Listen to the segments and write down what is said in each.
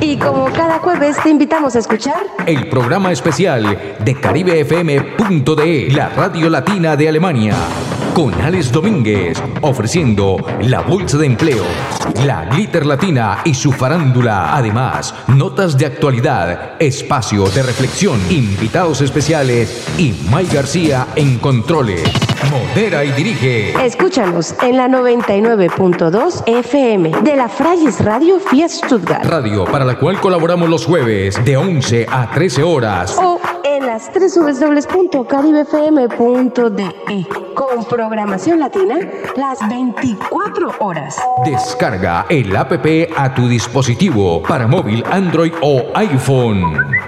Y como cada jueves te invitamos a escuchar el programa especial de CaribeFM.de, la radio latina de Alemania, con Alex Domínguez, ofreciendo la bolsa de empleo, la glitter latina y su farándula. Además, notas de actualidad, espacio de reflexión, invitados especiales y May García en controles. Modera y dirige. Escúchanos en la 99.2 FM de la Frayes Radio Fiat Stuttgart. Radio para la cual colaboramos los jueves de 11 a 13 horas. O en las www.caribefm.de con programación latina las 24 horas. Descarga el app a tu dispositivo para móvil Android o iPhone.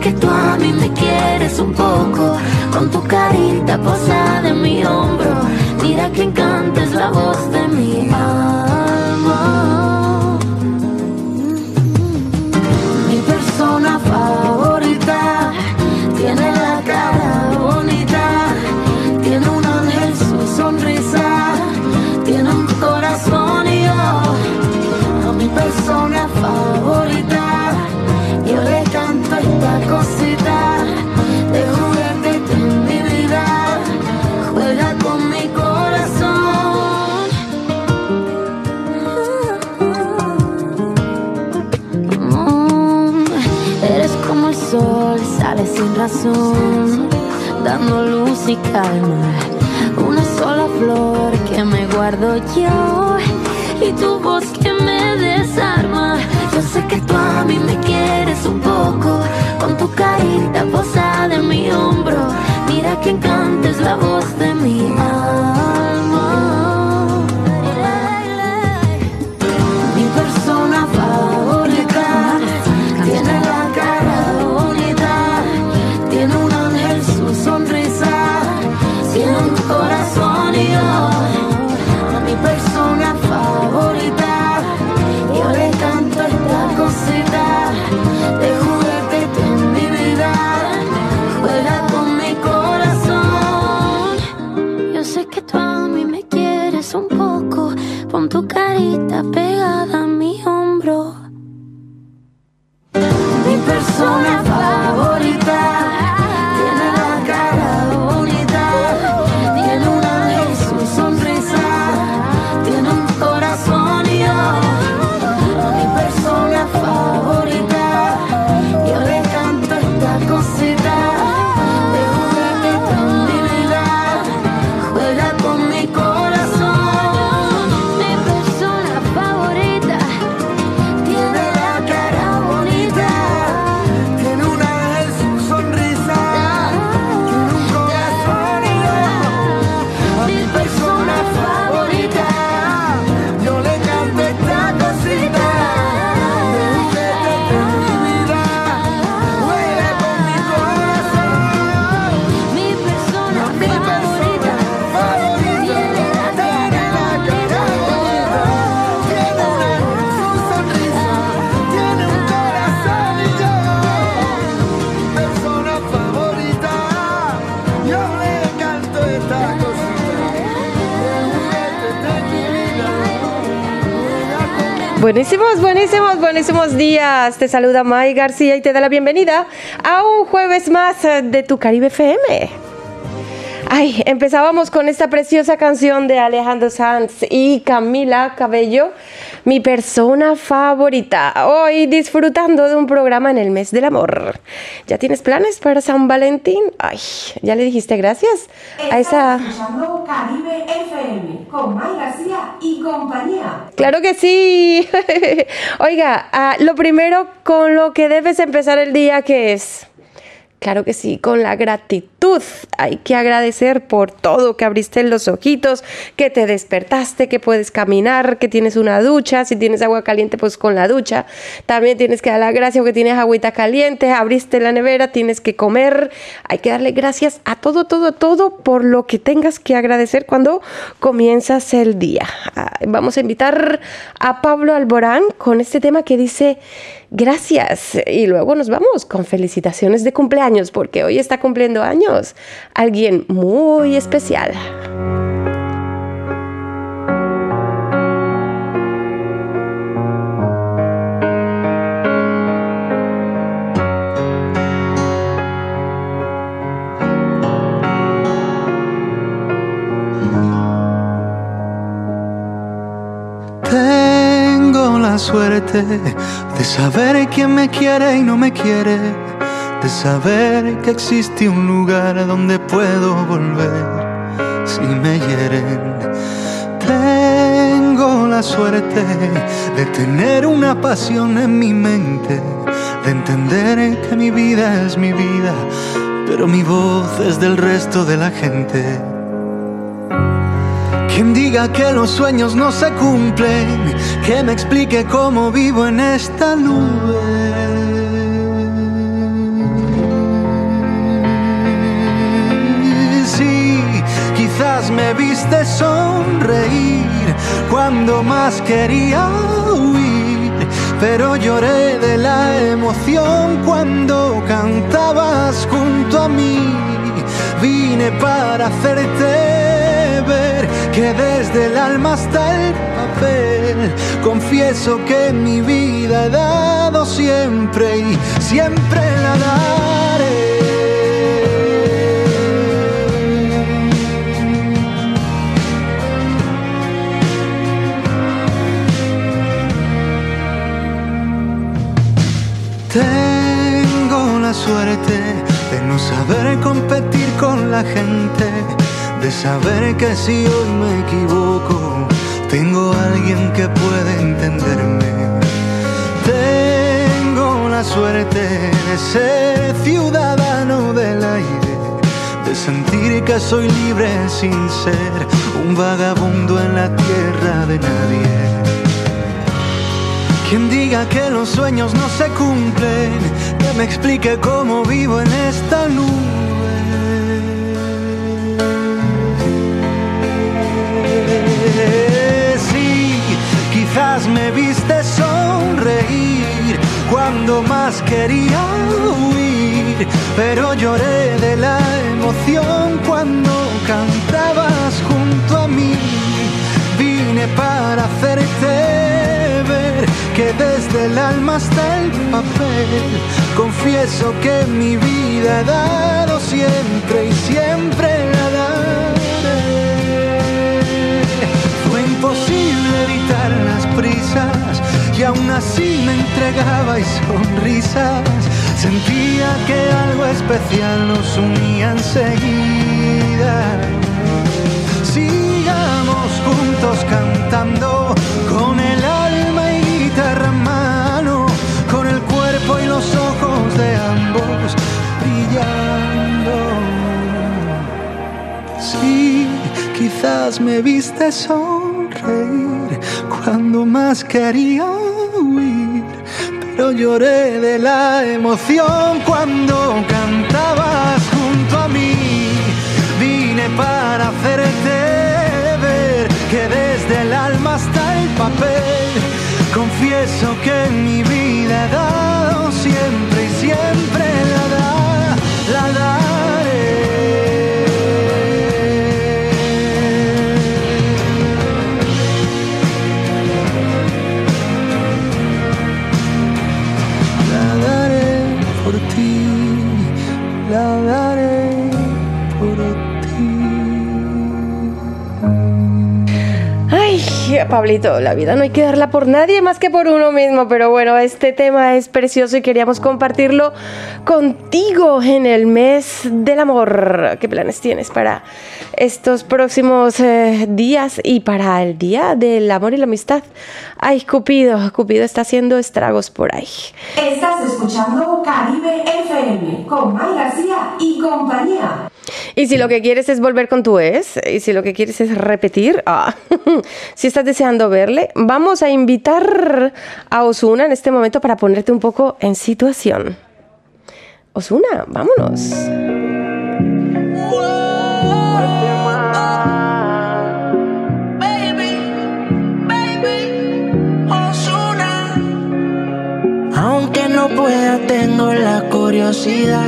Que tú a mí me quieres un poco, con tu carita posada en mi hombro. Mira que encanta es la voz de mi alma. Dando luz y calma. Una sola flor que me guardo yo y tu voz que me desarma. Yo sé que tú a mí me quieres un poco, con tu carita posada en mi hombro. Mira que encanta es la voz de mi Buenísimos, buenísimos, buenísimos días. Te saluda May García y te da la bienvenida a un jueves más de tu Caribe FM. Ay, empezábamos con esta preciosa canción de Alejandro Sanz y Camila Cabello, mi persona favorita. Hoy disfrutando de un programa en el mes del amor. ¿Ya tienes planes para San Valentín? Ay, ¿ya le dijiste gracias a esa... escuchando Caribe FM con May García y compañía. Claro que sí. Oiga, ah, lo primero con lo que debes empezar el día, ¿qué es? Claro que sí, con la gratitud. Hay que agradecer por todo, que abriste los ojitos, que te despertaste, que puedes caminar, que tienes una ducha. Si tienes agua caliente, pues con la ducha. También tienes que dar la gracia porque tienes agüita caliente, abriste la nevera, tienes que comer. Hay que darle gracias a todo, todo, todo por lo que tengas que agradecer cuando comienzas el día. Vamos a invitar a Pablo Alborán con este tema que dice gracias. Y luego nos vamos con felicitaciones de cumpleaños, porque hoy está cumpliendo años alguien muy especial. Tengo la suerte de saber quién me quiere y no me quiere, de saber que existe un lugar donde puedo volver si me hieren. Tengo la suerte de tener una pasión en mi mente, de entender que mi vida es mi vida, pero mi voz es del resto de la gente. Quien diga que los sueños no se cumplen, que me explique cómo vivo en esta nube. Viste sonreír cuando más quería huir, pero lloré de la emoción cuando cantabas junto a mí. Vine para hacerte ver que desde el alma hasta el papel confieso que mi vida he dado siempre y siempre la daré. Suerte de no saber competir con la gente, de saber que si hoy me equivoco, tengo alguien que puede entenderme. Tengo la suerte de ser ciudadano del aire, de sentir que soy libre sin ser un vagabundo en la tierra de nadie. Quien diga que los sueños no se cumplen, me explique cómo vivo en esta nube. Sí, quizás me viste sonreír cuando más quería huir, pero lloré de la emoción cuando cantabas junto a mí. Vine para hacerte ver que desde el alma hasta el papel confieso que mi vida he dado siempre y siempre la daré. Fue imposible evitar las prisas y aún así me entregaba y sonrisas. Sentía que algo especial nos unía enseguida. Sigamos juntos cantando me viste sonreír cuando más quería huir, pero lloré de la emoción cuando cantabas junto a mí. Vine para hacerte ver que desde el alma hasta el papel confieso que en mi vida he Pablito, la vida no hay que darla por nadie más que por uno mismo, pero bueno, este tema es precioso y queríamos compartirlo contigo en el mes del amor. ¿Qué planes tienes para estos próximos eh, días y para el día del amor y la amistad? Ay, Cupido, Cupido está haciendo estragos por ahí. Estás escuchando Caribe FM con May García y compañía. Y si lo que quieres es volver con tu ex, y si lo que quieres es repetir, ah, si estás deseando verle, vamos a invitar a Osuna en este momento para ponerte un poco en situación. Osuna, vámonos. Baby, baby, Ozuna. Aunque no pueda, tengo la curiosidad.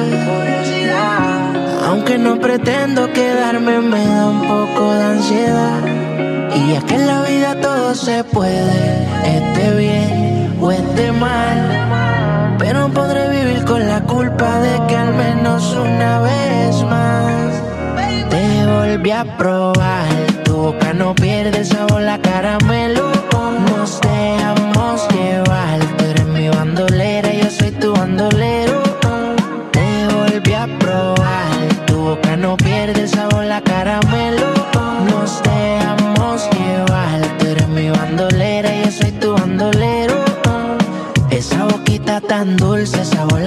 Aunque no pretendo quedarme, me da un poco de ansiedad. Y es que en la vida todo se puede, esté bien o esté mal. Pero podré vivir con la culpa de que al menos una vez más te volví a probar. Tu boca no pierde sabor, la caramelo. Nos dejamos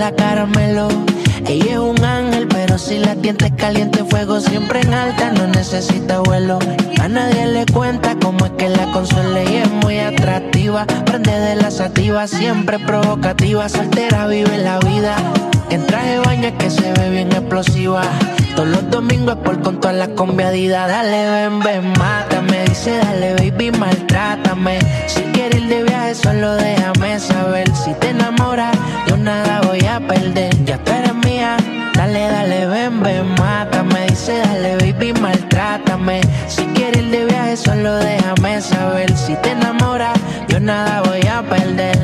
la caramelo. Ella es un ángel, pero si la tientes caliente, fuego siempre en alta, no necesita vuelo. A nadie le cuenta cómo es que la consuela y es muy atractiva. Prende de la sativa, siempre provocativa, soltera vive la vida. En traje de baño que se ve bien explosiva. Todos los domingos por con todas las conviadidas. Dale, ven, ven, mátame. Dice, dale, baby, maltrátame. Si quieres ir de viaje, solo déjame saber. Si te enamoras, yo nada voy a perder. Ya tú eres mía. Dale, dale, ven, ven, mátame. Dice, dale, baby, maltrátame. Si quieres ir de viaje, solo déjame saber. Si te enamoras, yo nada voy a perder.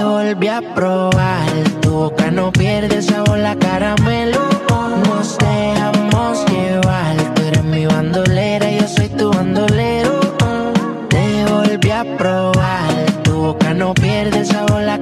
Te volví a probar, tu boca no pierde sabor, la caramelo. Nos dejamos llevar, tú eres mi bandolera, yo soy tu bandolero. Te volví a probar, tu boca no pierde sabor, la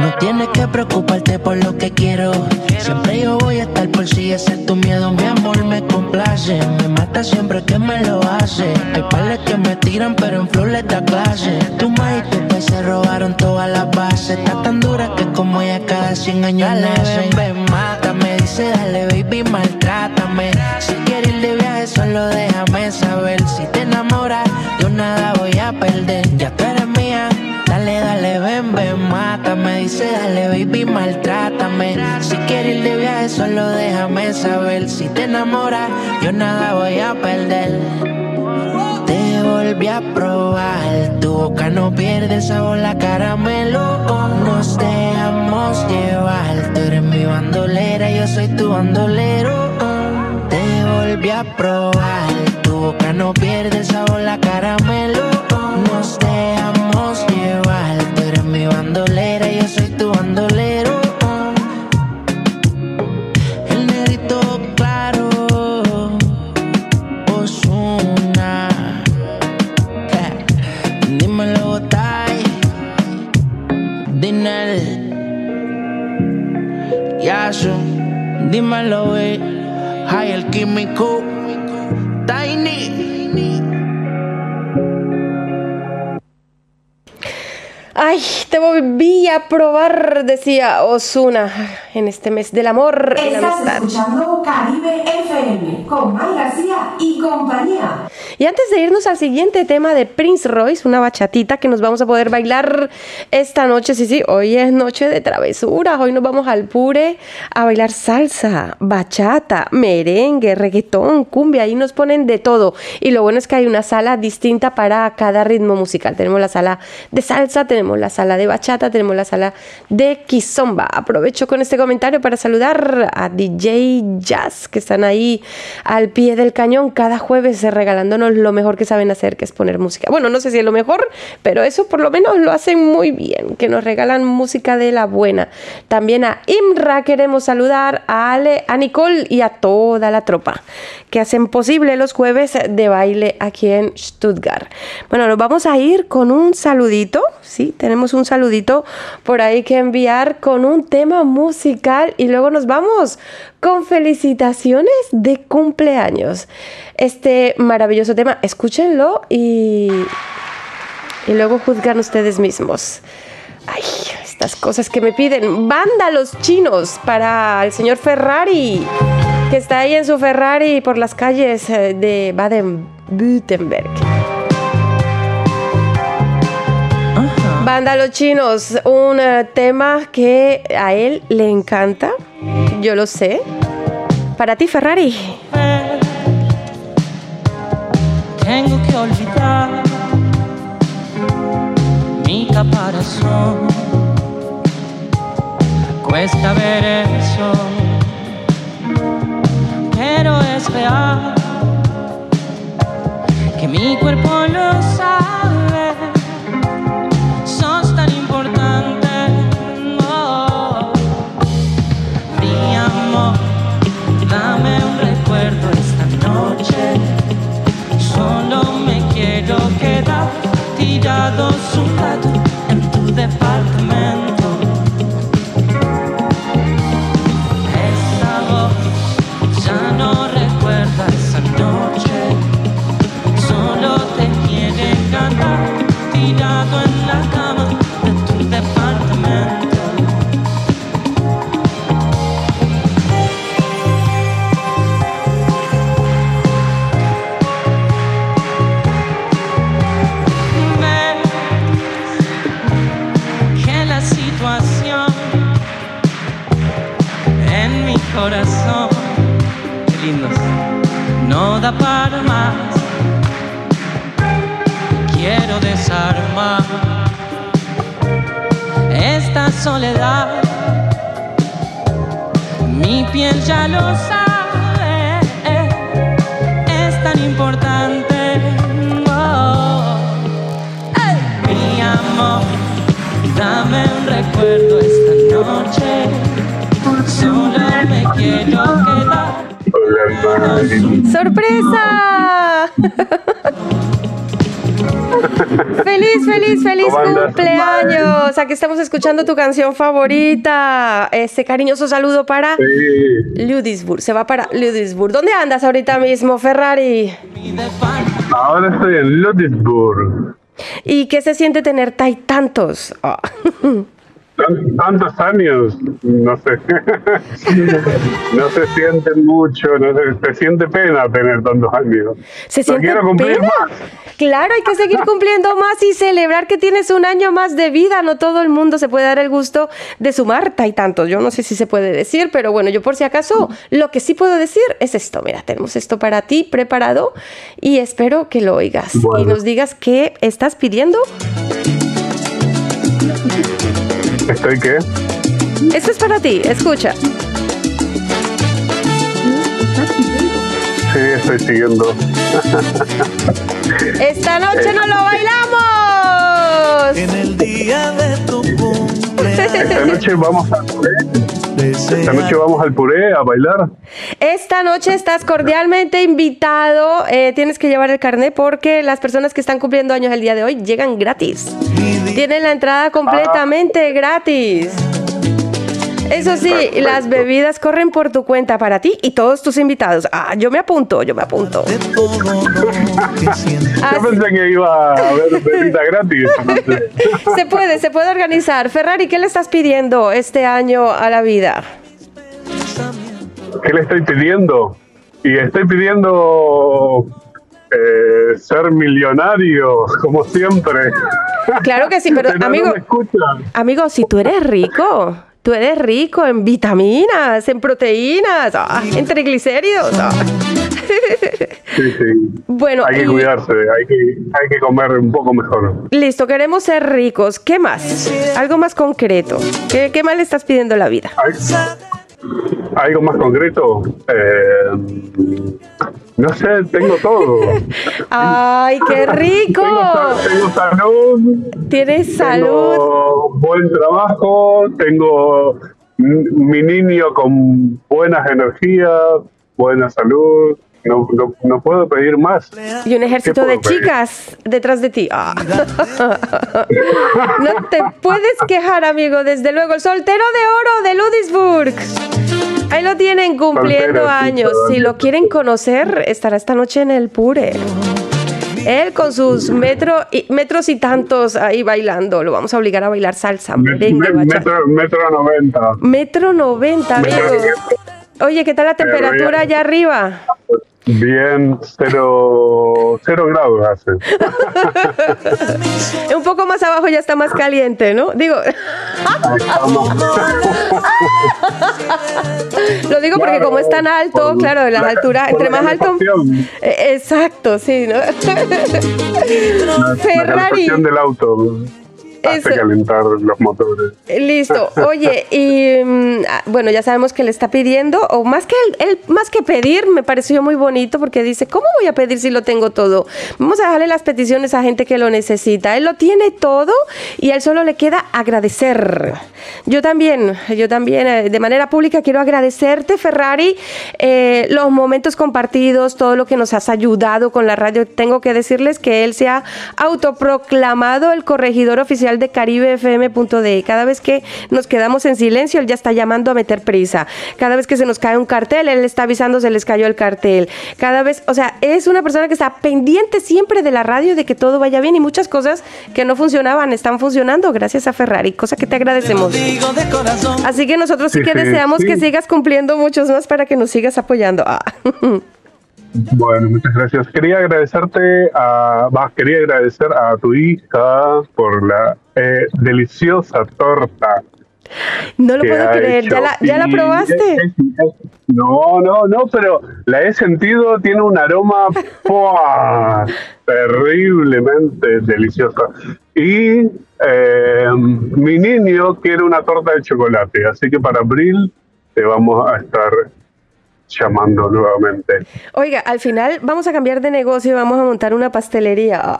No tienes que preocuparte por lo que quiero. Siempre yo voy a estar por si ese es tu miedo. Mi amor me complace. Me mata siempre que me lo hace. Hay pales que me tiran, pero en flor les da clase. Tu ma y tu se robaron todas las bases. Está tan dura que como ella cada 100 años nace. Ven, mátame. Dice, dale, baby, maltrátame. Si quieres ir de viaje, solo déjame saber. Si te enamoras, yo nada voy a perder. Ya tú eres. Dale, ven, ven, mátame. Dice, dale, baby, maltrátame. Si quieres ir de viaje, solo déjame saber. Si te enamoras, yo nada voy a perder. Te volví a probar, tu boca no pierde sabor, la caramelo. Nos dejamos llevar, tú eres mi bandolera, yo soy tu bandolero. Te volví a probar, tu boca no pierde sabor, la caramelo. Nos Dímelo, eh. Hay el químico. Tiny. Ay, te volví a probar, decía Osuna, en este mes del amor y la amistad. escuchando Caribe FM con May García y compañía. Y antes de irnos al siguiente tema de Prince Royce, una bachatita que nos vamos a poder bailar esta noche. Sí, sí, hoy es noche de travesuras. Hoy nos vamos al Pure a bailar salsa, bachata, merengue, reggaetón, cumbia. Ahí nos ponen de todo. Y lo bueno es que hay una sala distinta para cada ritmo musical. Tenemos la sala de salsa, tenemos la sala de bachata, tenemos la sala de kizomba. Aprovecho con este comentario para saludar a DJ Jazz que están ahí al pie del cañón cada jueves eh, regalándonos lo mejor que saben hacer, que es poner música. Bueno, no sé si es lo mejor, pero eso por lo menos lo hacen muy bien, que nos regalan música de la buena. También a Imra queremos saludar, a Ale, a Nicole y a toda la tropa que hacen posible los jueves de baile aquí en Stuttgart. Bueno, nos vamos a ir con un saludito, ¿sí? tenemos un saludito por ahí que enviar con un tema musical y luego nos vamos con felicitaciones de cumpleaños. Este maravilloso tema, escúchenlo y, y luego juzgan ustedes mismos. Ay, estas cosas que me piden. Banda los chinos para el señor Ferrari, que está ahí en su Ferrari por las calles eh, de Baden-Württemberg. Banda Los Chinos, un eh, tema que a él le encanta, yo lo sé. Para ti, Ferrari. Tengo que olvidar mi caparazón. Cuesta ver eso, pero es real que mi cuerpo tirado rato en tu departamento. Escuchando tu canción favorita. Este cariñoso saludo para Sí, Ludisburg. Se va para Ludisburg. ¿Dónde andas ahorita mismo, Ferrari? ahora estoy en Ludwigsburg. ¿Y qué se siente tener tai tantos? Ah. Tan- Tantos años, no sé. no se siente mucho, no se, se siente pena tener tantos años. ¿Se siente quiero cumplir pena? más. Claro, hay que seguir cumpliendo más y celebrar que tienes un año más de vida. No todo el mundo se puede dar el gusto de sumar y tantos. Yo no sé si se puede decir, pero bueno, yo por si acaso lo que sí puedo decir es esto. Mira, tenemos esto para ti preparado y espero que lo oigas y Bueno. nos digas qué estás pidiendo. ¿Estoy qué? Esto es para ti, escucha. Sí, estoy siguiendo. Esta noche no lo bailamos. En el día de tu Esta cumpleaños. noche vamos al puré. Esta noche vamos al puré a bailar. Esta noche estás cordialmente invitado. Eh, tienes que llevar el carnet porque las personas que están cumpliendo años el día de hoy llegan gratis. Tienen la entrada completamente gratis. Eso sí, Perfecto. las bebidas corren por tu cuenta para ti y todos tus invitados. Ah, yo me apunto, yo me apunto. de todo lo que siento. Ah, Yo pensé que iba a haber bebida gratis. se puede, se puede organizar. Ferrari, ¿qué le estás pidiendo este año a la vida? ¿Qué le estoy pidiendo? Y estoy pidiendo eh, ser millonario, como siempre. Claro que sí, pero no amigo, me escuchan. amigo, si tú eres rico, tú eres rico en vitaminas, en proteínas, ah, en triglicéridos. ah. Sí, sí. Bueno, Hay que cuidarse, hay que, hay que comer un poco mejor. listo, queremos ser ricos. ¿Qué más? Algo más concreto. ¿Qué, qué más le estás pidiendo a la vida? ¿Hay- ¿Algo más concreto? Eh, no sé, tengo todo. ¡Ay, qué rico! Tengo, tengo salud, Tienes salud. tengo buen trabajo, tengo mi niño con buenas energías, buena salud. No, no, no puedo pedir más. Y un ejército ¿Qué de pedir? chicas detrás de ti. Ah. No te puedes quejar, amigo. Desde luego, el soltero de oro de Ludisburg. Ahí lo tienen cumpliendo Soltero, sí, años. Si lo quieren conocer, estará esta noche en el Pure. Él con sus metro y, metros y tantos ahí bailando. Lo vamos a obligar a bailar salsa, Me- merengue, me- metro, metro 90. Metro 90, Metro amigo. 90. Oye, ¿qué tal la temperatura allá arriba? Bien, cero, cero grados hace. Un poco más abajo ya está más caliente, ¿no? Digo, lo digo porque como es tan alto, claro, las la- alturas, entre la más alto. Eh, Exacto, sí, ¿no? La Ferrari. calefacción del auto hace calentar los motores. Listo. Oye, y mm, ah, bueno, ya sabemos que le está pidiendo, o más que él, él- más que pedir, me pareció muy bonito porque dice, ¿cómo voy a pedir si lo tengo todo? Vamos a dejarle las peticiones a gente que lo necesita. Él lo tiene todo y a él solo le queda agradecer. Yo también, yo también, eh, de manera pública, quiero agradecerte, Ferrari, eh, los momentos compartidos, todo lo que nos has ayudado con la radio. Tengo que decirles que él se ha autoproclamado el corregidor oficial de caribefm.de. Cada vez que nos quedamos en silencio, él ya está llamando a meter prisa. Cada vez que se nos cae un cartel, él está avisando se les cayó el cartel. Cada vez, o sea, es una persona que está pendiente siempre de la radio, de que todo vaya bien y muchas cosas que no funcionaban están funcionando gracias a Ferrari, cosa que te agradecemos. Digo de corazón. Así que nosotros sí, que deseamos sí. que sigas cumpliendo muchos más para que nos sigas apoyando. Ah. Bueno, muchas gracias. Quería agradecerte a, quería agradecer a tu hija por la eh, deliciosa torta. No lo puedo creer. hecho. ¿Ya la, ya la Y probaste? no, no, no, pero la he sentido, tiene un aroma ¡pua! terriblemente deliciosa. Y eh, mi niño quiere una torta de chocolate, así que para abril te vamos a estar llamando nuevamente. Oiga, al final vamos a cambiar de negocio y vamos a montar una pastelería.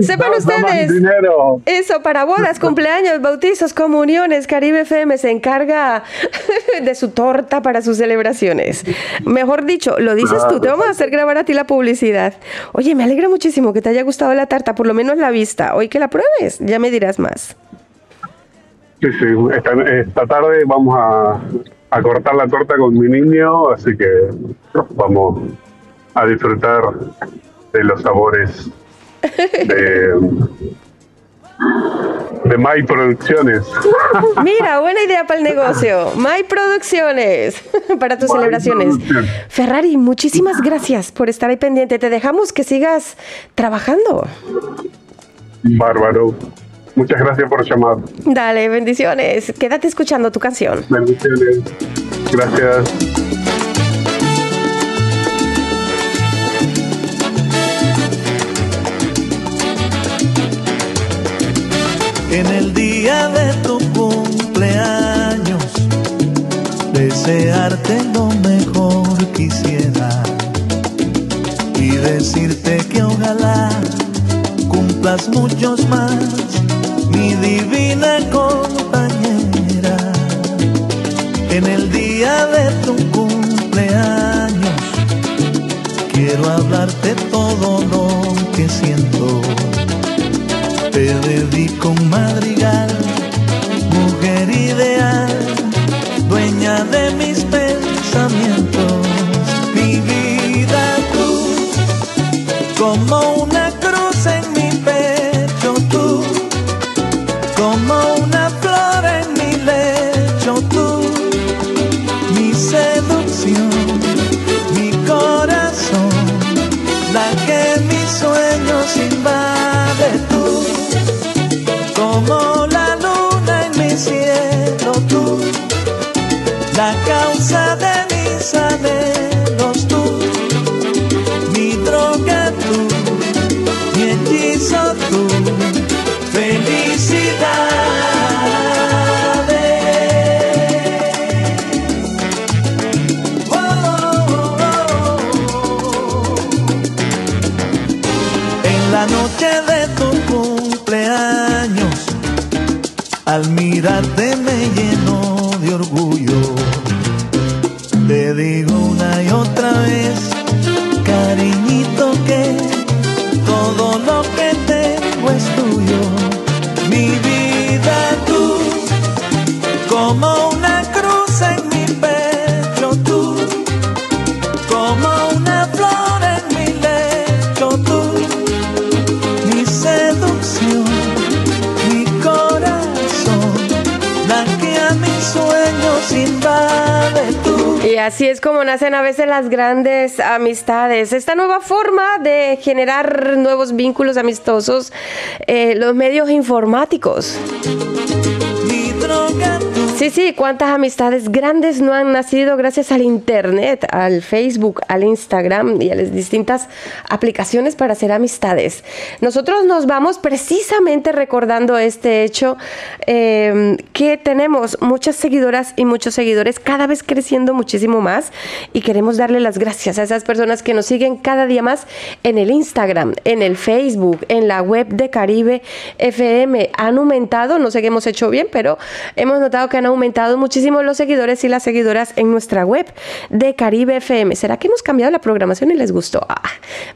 Sepan ustedes. dinero. Eso, para bodas, cumpleaños, bautizos, comuniones, Caribe FM se encarga de su torta para sus celebraciones. Mejor dicho, lo dices tú, te vamos a hacer grabar a ti la publicidad. Oye, me alegra muchísimo que te haya gustado la tarta, por lo menos la vista. Hoy que la pruebes, ya me dirás más. Sí, sí, esta, esta tarde vamos a, a cortar la torta con mi niño, así que vamos a disfrutar de los sabores de, de May Producciones. Mira, buena idea para el negocio. My Producciones, para tus My celebraciones. Ferrari, muchísimas gracias por estar ahí pendiente. Te dejamos que sigas trabajando. Bárbaro. Muchas gracias por llamar. Dale, bendiciones. Quédate escuchando tu canción. Bendiciones. Gracias. En el día de tu cumpleaños, desearte lo mejor quisiera y decirte que ojalá cumplas muchos más, mi divina compañera. En el día de tu cumpleaños, quiero hablarte todo lo que siento te dedico madrigal, la causa de como nacen a veces las grandes amistades. Esta nueva forma de generar nuevos vínculos amistosos, eh, los medios informáticos. Sí, sí, cuántas amistades grandes no han nacido gracias al Internet, al Facebook, al Instagram y a las distintas aplicaciones para hacer amistades. Nosotros nos vamos precisamente recordando este hecho eh, que tenemos muchas seguidoras y muchos seguidores cada vez creciendo muchísimo más y queremos darle las gracias a esas personas que nos siguen cada día más en el Instagram, en el Facebook, en la web de Caribe FM. Han aumentado, no sé qué hemos hecho bien, pero hemos notado que han aumentado muchísimo los seguidores y las seguidoras en nuestra web de Caribe FM. ¿Será que hemos cambiado la programación y les gustó? Ah,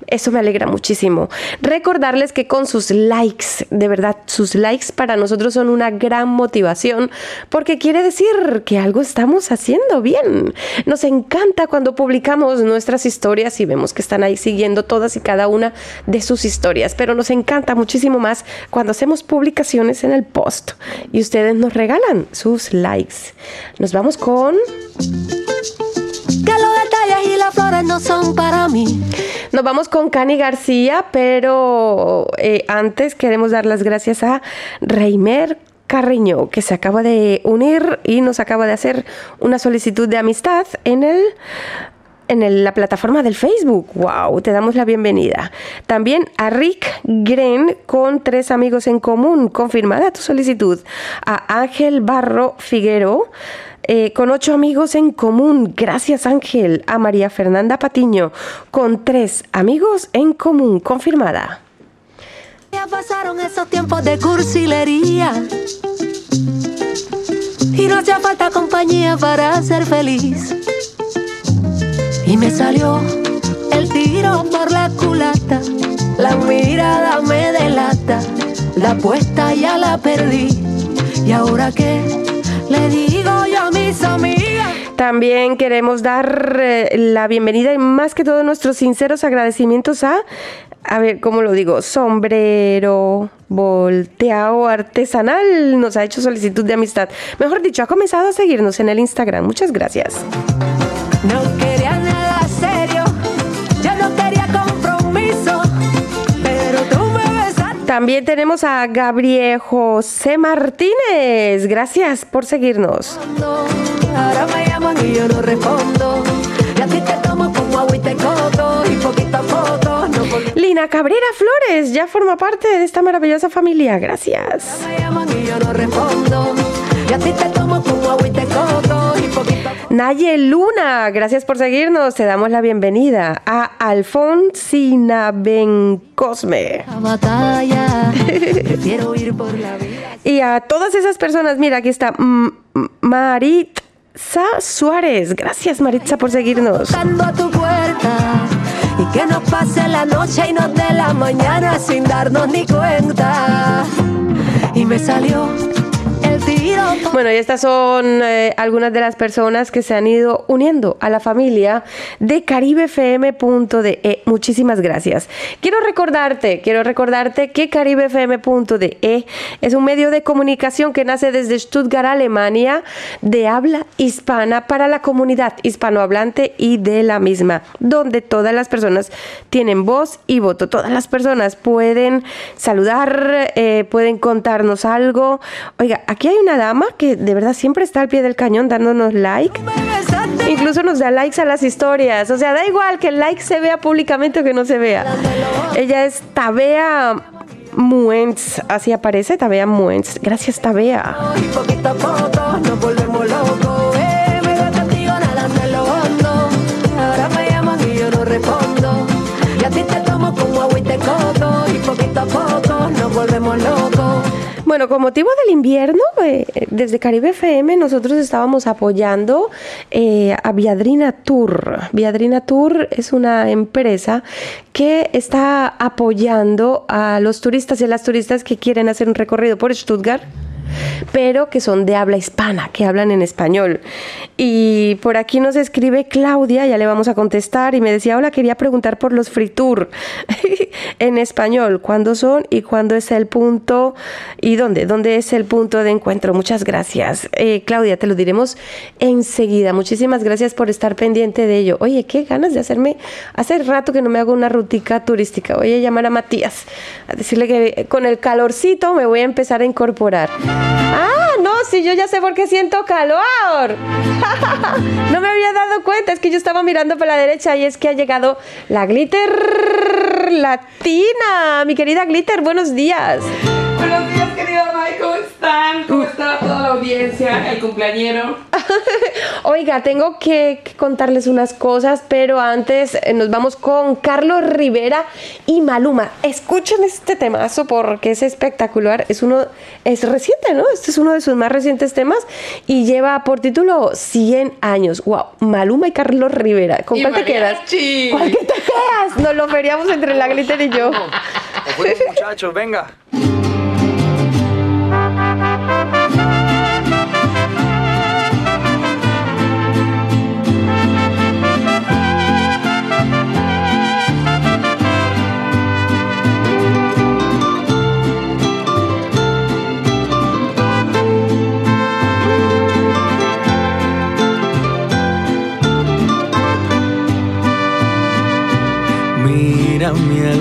eso me alegra muchísimo. Recordarles que con sus likes, de verdad, sus likes para nosotros son una gran motivación porque quiere decir que algo estamos haciendo bien. Nos encanta cuando publicamos nuestras historias y vemos que están ahí siguiendo todas y cada una de sus historias, pero nos encanta muchísimo más cuando hacemos publicaciones en el post y ustedes nos regalan sus likes. Nos vamos con... Que los detalles y las flores no son para mí. Nos vamos con Cani García, pero eh, antes queremos dar las gracias a Reimer Carreño, que se acaba de unir y nos acaba de hacer una solicitud de amistad en el en la plataforma del Facebook. ¡Wow! Te damos la bienvenida. También a Rick Gren con tres amigos en común. Confirmada tu solicitud. A Ángel Barro Figuero. Eh, con ocho amigos en común. Gracias Ángel. A María Fernanda Patiño. Con tres amigos en común. Confirmada. Ya pasaron esos tiempos de cursilería. Y no hacía falta compañía para ser feliz. Y me salió el tiro por la culata. La mirada me delata. La apuesta ya la perdí. ¿Y ahora qué? Le a mis amigas. También queremos dar eh, la bienvenida y más que todo nuestros sinceros agradecimientos a, a ver, ¿cómo lo digo? Sombrero, volteado artesanal, nos ha hecho solicitud de amistad. Mejor dicho, ha comenzado a seguirnos en el Instagram. Muchas gracias. No También tenemos a Gabriel José Martínez. Gracias por seguirnos. Ahora me llaman y yo no respondo. Y a ti te tomo como agüita y coco y poquita foto. No por- Lina Cabrera Flores ya forma parte de esta maravillosa familia. Gracias. me llaman y yo no respondo. Y a ti te tomo como agüita y coco y poquita foto. Naye Luna, gracias por seguirnos. Te damos la bienvenida a Alfonsina Bencosme. La batalla, quiero ir por la vida. Y a todas esas personas, mira, aquí está Maritza Suárez. Gracias, Maritza, por seguirnos. Tocando a tu puerta. Y que nos pase la noche y nos dé la mañana sin darnos ni cuenta. Y me salió. Bueno, y estas son eh, algunas de las personas que se han ido uniendo a la familia de caribefm.de. Muchísimas gracias. Quiero recordarte, quiero recordarte que caribefm.de es un medio de comunicación que nace desde Stuttgart, Alemania, de habla hispana para la comunidad hispanohablante y de la misma, donde todas las personas tienen voz y voto. Todas las personas pueden saludar, eh, pueden contarnos algo. Oiga, aquí hay una dama que de verdad siempre está al pie del cañón dándonos like. Incluso nos da likes a las historias. O sea, da igual que el like se vea públicamente o que no se vea. Ella es Tabea Muentz. Así aparece, Tabea Muentz. Gracias, Tabea. Con motivo del invierno, eh, desde Caribe FM nosotros estábamos apoyando eh, a Viadrina Tour. Viadrina Tour es una empresa que está apoyando a los turistas y a las turistas que quieren hacer un recorrido por Stuttgart pero que son de habla hispana, que hablan en español. Y por aquí nos escribe Claudia, ya le vamos a contestar, y me decía, hola, quería preguntar por los free tour en español, ¿cuándo son y cuándo es el punto y dónde? ¿Dónde es el punto de encuentro? Muchas gracias. Eh, Claudia, te lo diremos enseguida. Muchísimas gracias por estar pendiente de ello. Oye, qué ganas de hacerme, hace rato que no me hago una rutica turística. Voy a llamar a Matías, a decirle que con el calorcito me voy a empezar a incorporar. Ah, no, sí, yo ya sé por qué siento calor. no me había dado cuenta, es que yo estaba mirando para la derecha y es que ha llegado la glitter latina. Mi querida glitter, buenos días. Buenos días, querido Mike, ¿cómo están? ¿Cómo está toda la audiencia, el cumpleañero? Oiga, tengo que, contarles unas cosas, pero antes eh, nos vamos con Carlos Rivera y Maluma. Escuchen este temazo porque es espectacular. Es uno, es reciente, ¿no? Este es uno de sus más recientes temas y lleva por título 100 años. Wow, Maluma y Carlos Rivera. ¿Con Y cuál te quedas? ¿Cuál que te quedas? Nos lo feriamos entre la glitter y yo. muchachos, venga.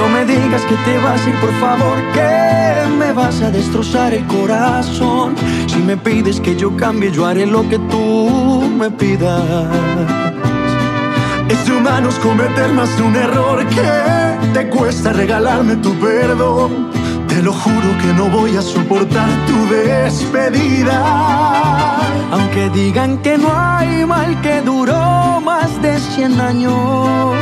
No me digas que te vas a ir, por favor, que me vas a destrozar el corazón. Si me pides que yo cambie, yo haré lo que tú me pidas. Es de humanos cometer más de un error que te cuesta regalarme tu perdón. Te lo juro que no voy a soportar tu despedida. Aunque digan que no hay mal que duró más de 100 años,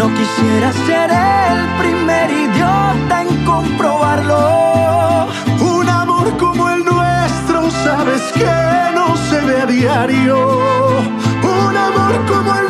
no quisiera ser el primer idiota en comprobarlo. Un amor como el nuestro, sabes que no se ve a diario. Un amor como el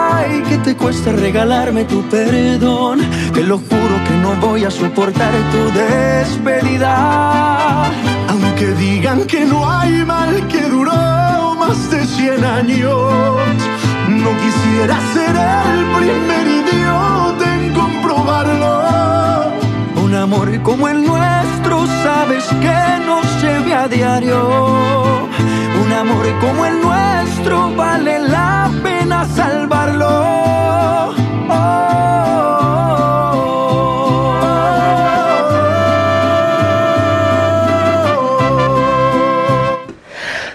Que te cuesta regalarme tu perdón. Te lo juro que no voy a soportar tu despedida. Aunque digan que no hay mal que duró más de 100 años, no quisiera ser el primer idiota en comprobarlo. Un amor como el nuestro, sabes que no se ve a diario. Un amor como el nuestro vale la pena salvarlo.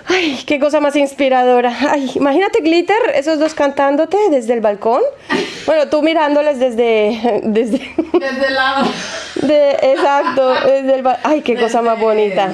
Ay, qué cosa más inspiradora. Ay, imagínate, Glitter, esos dos cantándote desde el balcón. Bueno, tú mirándoles desde. desde Desde el lado. De, exacto. del Ay, qué cosa más bonita.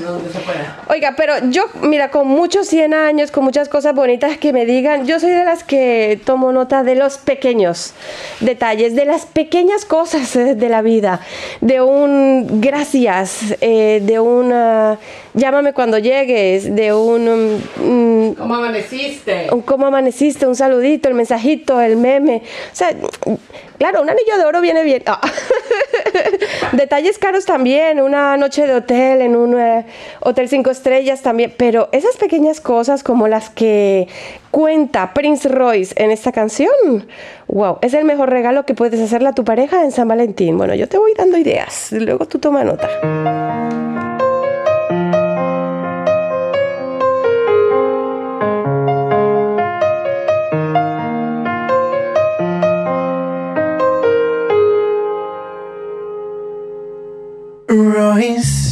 Oiga, pero yo, mira, con muchos 100 años, con muchas cosas bonitas que me digan, yo soy de las que tomo nota de los pequeños detalles, de las pequeñas cosas eh, de la vida, de un gracias, eh, de un ah, llámame cuando llegues, de un... mm, ¿Cómo amaneciste? un cómo amaneciste, un saludito, el mensajito, el meme. O sea, claro, un anillo de oro viene bien. Ah. Detalles caros también, una noche de hotel en un eh, hotel cinco estrellas también, pero esas pequeñas cosas como las que cuenta Prince Royce en esta canción, wow, es el mejor regalo que puedes hacerle a tu pareja en San Valentín. Bueno, yo te voy dando ideas, luego tú toma nota. Royce.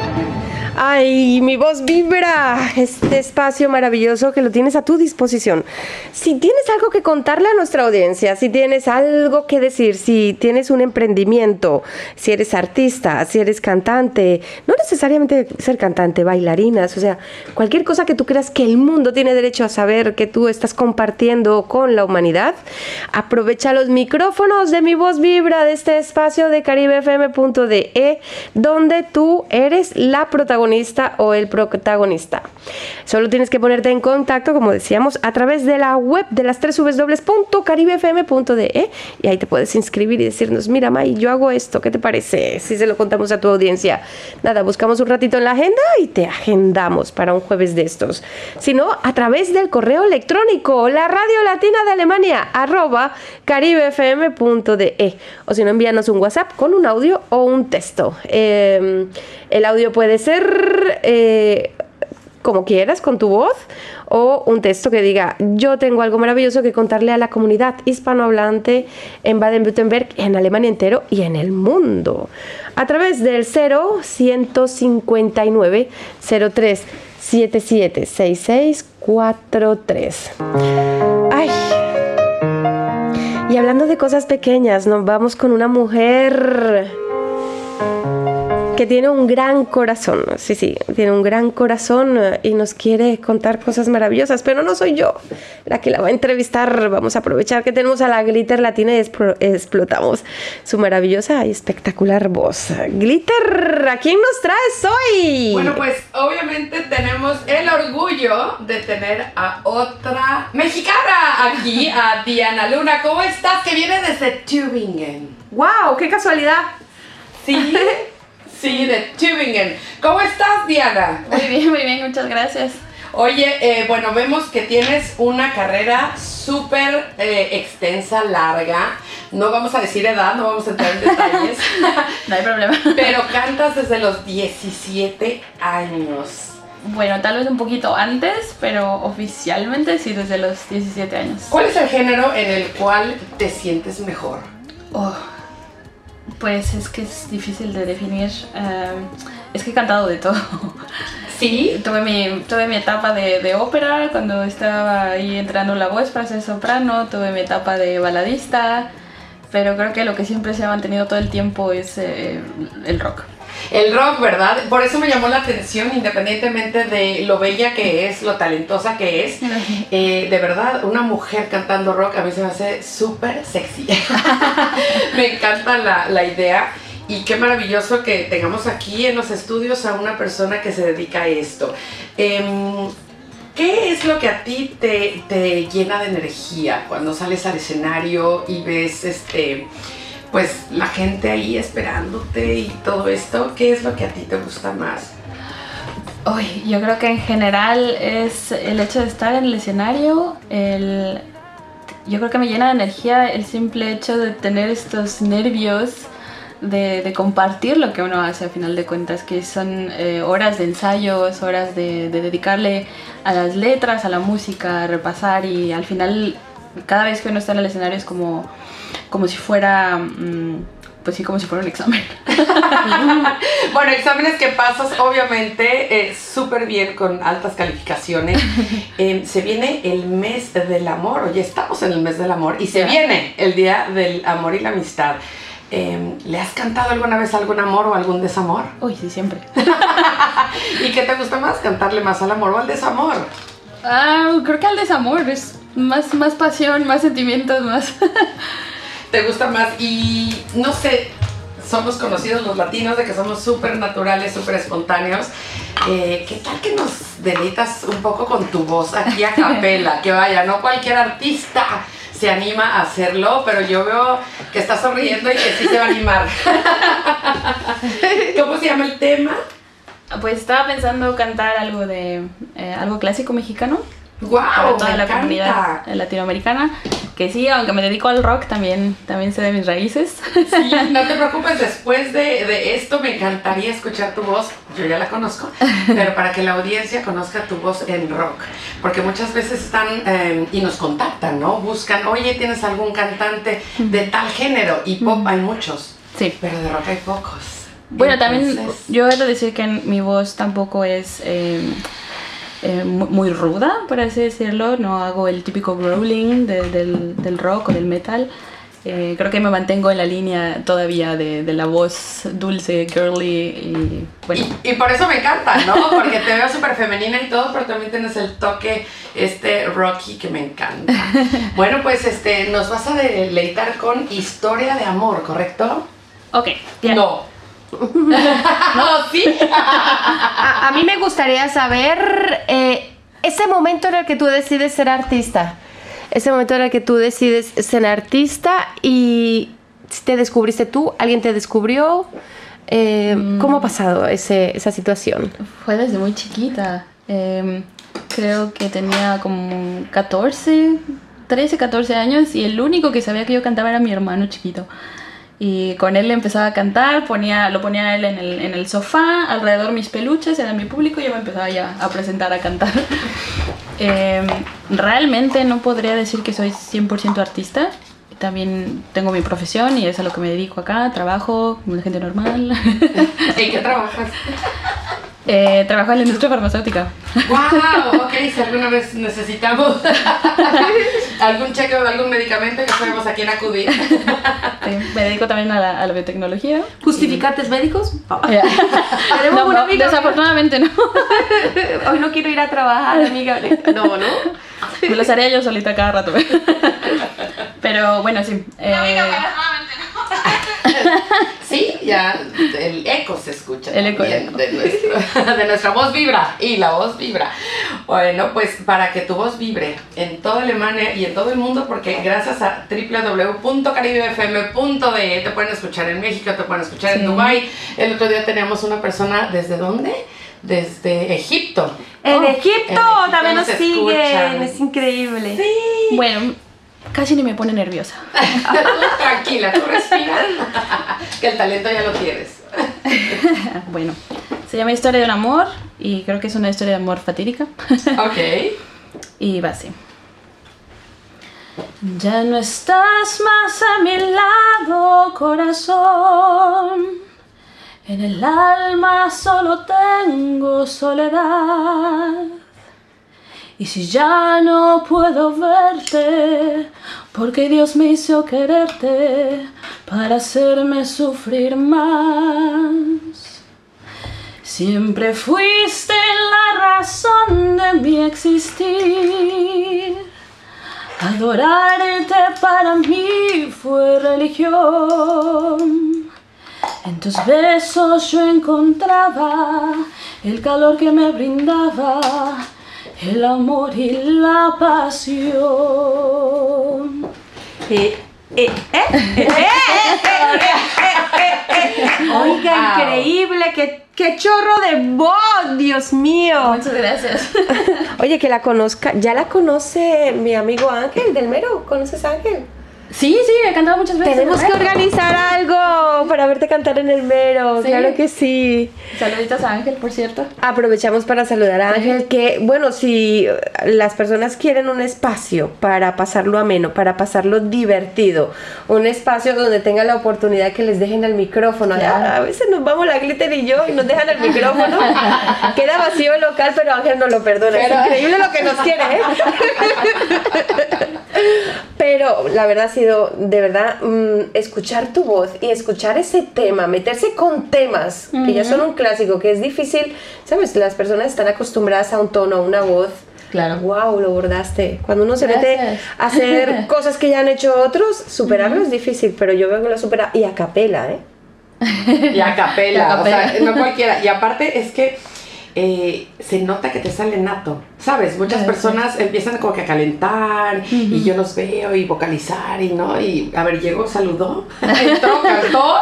Ay, mi voz vibra. Este espacio maravilloso que lo tienes a tu disposición. Si tienes algo que contarle a nuestra audiencia, si tienes algo que decir, si tienes un emprendimiento, si eres artista, si eres cantante, no necesariamente ser cantante, bailarinas, o sea, cualquier cosa que tú creas que el mundo tiene derecho a saber que tú estás compartiendo con la humanidad, aprovecha los micrófonos de mi voz vibra de este espacio de caribefm.de, donde tú eres la protagonista o el protagonista. Solo tienes que ponerte en contacto, como decíamos, a través de la web de las tres www.caribefm.de y ahí te puedes inscribir y decirnos, mira, May, yo hago esto, ¿qué te parece? Si se lo contamos a tu audiencia. Nada, buscamos un ratito en la agenda y te agendamos para un jueves de estos. Si no, a través del correo electrónico, la radio latina de Alemania, arroba caribefm.de. O si no, envíanos un WhatsApp con un audio o un texto. Em, el audio puede ser eh, como quieras, con tu voz, o un texto que diga, yo tengo algo maravilloso que contarle a la comunidad hispanohablante en Baden-Württemberg, en Alemania entero y en el mundo. A través del 0 159 03 77 6643. Ay. Y hablando de cosas pequeñas, nos vamos con una mujer que tiene un gran corazón, sí, sí, tiene un gran corazón eh, y nos quiere contar cosas maravillosas, pero no soy yo la que la va a entrevistar. Vamos a aprovechar que tenemos a la Glitter Latina y explotamos su maravillosa y espectacular voz. Glitter, ¿a quién nos traes hoy? Bueno, pues obviamente tenemos el orgullo de tener a otra mexicana aquí, a Diana Luna. ¿Cómo estás? Que viene desde Tübingen. ¡Wow! ¡Qué casualidad! Sí. Sí, de Tübingen. ¿Cómo estás, Diana? Muy bien, muy bien, muchas gracias. Oye, eh, bueno, vemos que tienes una carrera súper eh, extensa, larga. No vamos a decir edad, no vamos a entrar en detalles. no hay problema. Pero cantas desde los 17 años. Bueno, tal vez un poquito antes, pero oficialmente sí, desde los 17 años. ¿Cuál es el género en el cual te sientes mejor? Oh, pues es que es difícil de definir. Em, es que he cantado de todo. Sí. Tuve mi, tuve mi etapa de, ópera cuando estaba ahí entrando la voz para ser soprano. Tuve mi etapa de baladista. Pero creo que lo que siempre se ha mantenido todo el tiempo es eh, el rock el rock, ¿verdad? Por eso me llamó la atención, independientemente de lo bella que es, lo talentosa que es. Eh, de verdad, una mujer cantando rock a mí se me hace súper sexy. me encanta la, idea. Y qué maravilloso que tengamos aquí en los estudios a una persona que se dedica a esto. Em, ¿Qué es lo que a ti te, te, llena de energía cuando sales al escenario y ves este pues la gente ahí esperándote y todo esto, ¿qué es lo que a ti te gusta más? Uy, yo creo que en general es el hecho de estar en el escenario, el, yo creo que me llena de energía el simple hecho de tener estos nervios de, compartir lo que uno hace a final de cuentas, que son eh, horas de ensayos, horas de, de dedicarle a las letras, a la música, a repasar y al final cada vez que uno está en el escenario es como como si fuera, mm, pues sí, como si fuera un examen. bueno, exámenes que pasas obviamente eh, súper bien con altas calificaciones. Em, se viene el mes del amor, estamos en el mes del amor y se viene el día del amor y la amistad. Em, ¿Le has cantado alguna vez algún amor o algún desamor? Uy, sí, siempre. ¿Y qué te gusta más? ¿Cantarle más al amor o al desamor? Ah, creo que al desamor es más, más pasión, más sentimientos, más te gusta más. Y no sé, somos conocidos los latinos de que somos súper naturales, súper espontáneos. Eh, ¿Qué tal que nos delitas un poco con tu voz aquí a capela? que vaya, no cualquier artista se anima a hacerlo, pero yo veo que está sonriendo y que sí se va a animar. ¿Cómo se llama el tema? Pues estaba pensando cantar algo de eh, algo clásico mexicano. Guau, para toda me la encanta. comunidad latinoamericana. Que sí, aunque me dedico al rock, también, también sé de mis raíces. Sí, no te preocupes, después de, de esto me encantaría escuchar tu voz, yo ya la conozco, pero para que la audiencia conozca tu voz en rock, porque muchas veces están eh, y nos contactan, ¿no? Buscan, oye, ¿tienes algún cantante de tal género? Y pop hay muchos, Sí. pero de rock hay pocos. Bueno, también Entonces, yo he de decir que mi voz tampoco es eh, eh, mu- muy ruda, por así decirlo. No hago el típico growling de- del, del rock o del metal. Eh, creo que me mantengo en la línea todavía de, de la voz dulce, girly y bueno. Y por eso me encanta, ¿no? Porque te veo súper femenina y todo, pero también tienes el toque este rocky que me encanta. Bueno, pues este, nos vas a deleitar con historia de amor, ¿correcto? Ok, bien. No. no, sí. A, a mí me gustaría saber eh, ese momento en el que tú decides ser artista. Ese momento en el que tú decides ser artista y te descubriste tú, alguien te descubrió. Eh, ¿Cómo ha pasado ese- esa situación? Fue desde muy chiquita. Em, creo que tenía como 14, 13, 14 años y el único que sabía que yo cantaba era mi hermano chiquito. Y con él empezaba a cantar, ponía, lo ponía él en el, en el sofá, alrededor mis peluches, era mi público y yo me empezaba ya a presentar a cantar. Em, realmente no podría decir que soy 100% artista. También tengo mi profesión y es a lo que me dedico acá, trabajo como la gente normal. ¿En qué trabajas? Eh, trabajo en la industria farmacéutica. ¡Wow! Ok, si alguna vez necesitamos algún chequeo de algún medicamento, ya sabemos a quién acudir. Sí, me dedico también a la, a la biotecnología. ¿Justificantes médicos? Tenemos No, una amiga- desafortunadamente no. Hoy no quiero ir a trabajar, amiga. No, no. Me los haría yo solita cada rato. Pero bueno, sí. eh, Sí, ya el eco se escucha. El eco, también el eco. De, nuestro- de nuestra voz vibra y la voz vibra. Bueno, pues para que tu voz vibre en toda Alemania y en todo el mundo, porque gracias a www.caribefm.de te pueden escuchar en México, te pueden escuchar en Sí. Dubai. El otro día teníamos una persona, ¿desde dónde? Desde Egipto. En Oh, Egipto en también nos escuchan. siguen, es increíble. bueno, casi ni me pone nerviosa. Tranquila, tú respira. que el talento ya lo tienes. Bueno, se llama Historia de un amor y creo que es una historia de amor fatídica. Ok. Y va así. Ya no estás más a mi lado, corazón. En el alma solo tengo soledad. Y si ya no puedo verte, porque Dios me hizo quererte para hacerme sufrir más. Siempre fuiste la razón de mi existir. Adorarte para mí fue religión. En tus besos yo encontraba el calor que me brindaba, el amor y la pasión. Eh, eh, eh, Oiga, increíble, qué, qué chorro de voz, Dios mío. Muchas gracias. Oye, que la conozca, ya la conoce mi amigo Ángel del Mero, ¿conoces a Ángel? Sí, sí, he cantado muchas veces. Tenemos que organizar algo para verte cantar en el Mero, Sí. claro que sí. Saluditos a Ángel, por cierto. Aprovechamos para saludar a Ángel, que bueno, si eh, las personas quieren un espacio para pasarlo ameno, para pasarlo divertido, un espacio donde tengan la oportunidad que les dejen el micrófono. Claro. A, veces nos vamos la glitter y yo y nos dejan el micrófono. Queda vacío el local, pero Ángel no lo perdona. Pero- Es increíble lo que nos quiere, ¿eh? Pero la verdad ha sido, de verdad, mm, escuchar tu voz y escuchar ese tema, meterse con temas que ya son un clásico, que es difícil, ¿sabes? Las personas están acostumbradas a un tono, a una voz. Claro. Wow, lo bordaste. Cuando uno se mete Gracias. a hacer cosas que ya han hecho otros, superarlo es difícil, pero yo veo que lo supera y a capela, ¿eh? Y a capela, o sea, capela. no cualquiera. Y aparte es que eh, se nota que te sale nato, ¿sabes? Muchas personas empiezan como que a calentar y yo los veo y vocalizar y no, y a ver, llegó, saludó, entró, cantó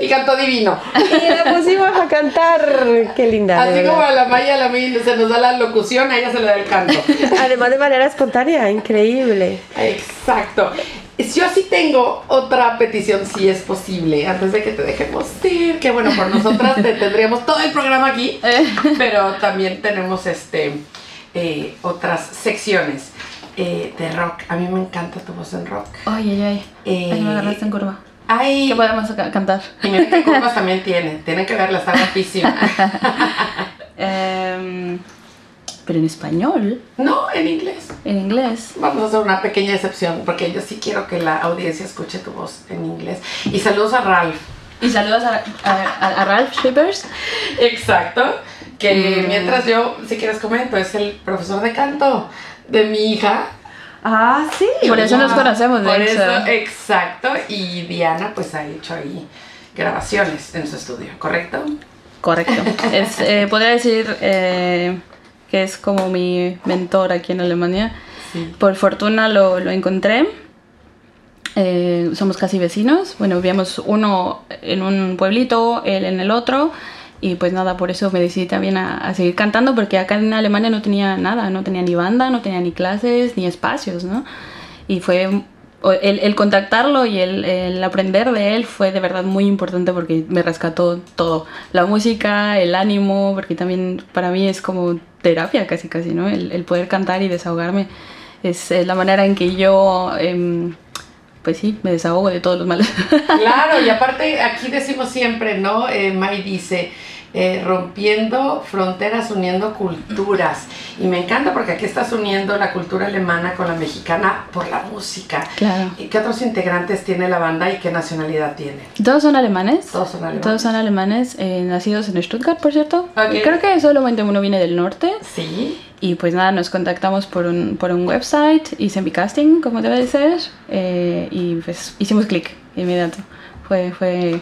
y cantó divino. Y la pusimos a cantar. Qué linda. Así como a la Maya, a la Maya se nos da la locución, a ella se le da el canto. Además de manera espontánea, increíble. Exacto. Yo sí tengo otra petición, si es posible, antes de que te dejemos ir, que bueno, por nosotras te tendríamos todo el programa aquí, pero también tenemos este eh, otras secciones eh, de rock. A mí me encanta tu voz en rock. Ay, ay, ay. Eh, Ay, me agarraste en curva. Ay. ¿Qué podemos ca- cantar? Y mira qué curvas también tiene, tienen que verla, está guapísima. Em, pero en español. No, en inglés. En inglés. Vamos a hacer una pequeña excepción, porque yo sí quiero que la audiencia escuche tu voz en inglés. Y saludos a Ralph. Y saludos a, a- Ralph Shippers. Exacto. Que Mm. mientras yo, si quieres comento, es el profesor de canto de mi hija. Ah, sí. Por eso nos conocemos, de Por hecho. eso, exacto. Y Diana, pues ha hecho ahí grabaciones en su estudio, ¿correcto? Correcto. Es, eh, podría decir eh, que es como mi mentor aquí en Alemania. Por fortuna lo, lo encontré. Eh, somos casi vecinos. Bueno, vivíamos uno en un pueblito, él en el otro. Y pues nada, por eso me decidí también a, a seguir cantando, porque acá en Alemania no tenía nada, no tenía ni banda, no tenía ni clases, ni espacios, ¿no? Y fue el, el contactarlo y el, el aprender de él fue de verdad muy importante porque me rescató todo. La música, el ánimo, porque también para mí es como terapia casi casi, ¿no? El, el poder cantar y desahogarme es, la manera en que yo, em, pues sí, me desahogo de todos los males. Claro, y aparte aquí decimos siempre, ¿no? Eh, May dice, eh, rompiendo fronteras, uniendo culturas. Y me encanta porque aquí estás uniendo la cultura alemana con la mexicana por la música. Claro. ¿Y qué otros integrantes tiene la banda y qué nacionalidad tiene? Todos son alemanes. Todos son alemanes. Todos son alemanes, eh, nacidos en Stuttgart, por cierto. Ok. Creo que solamente uno viene del norte. Sí. Y pues nada, nos contactamos por un, por un website, hice mi casting, como debe de ser, eh, y pues hicimos clic inmediato. Fue, fue...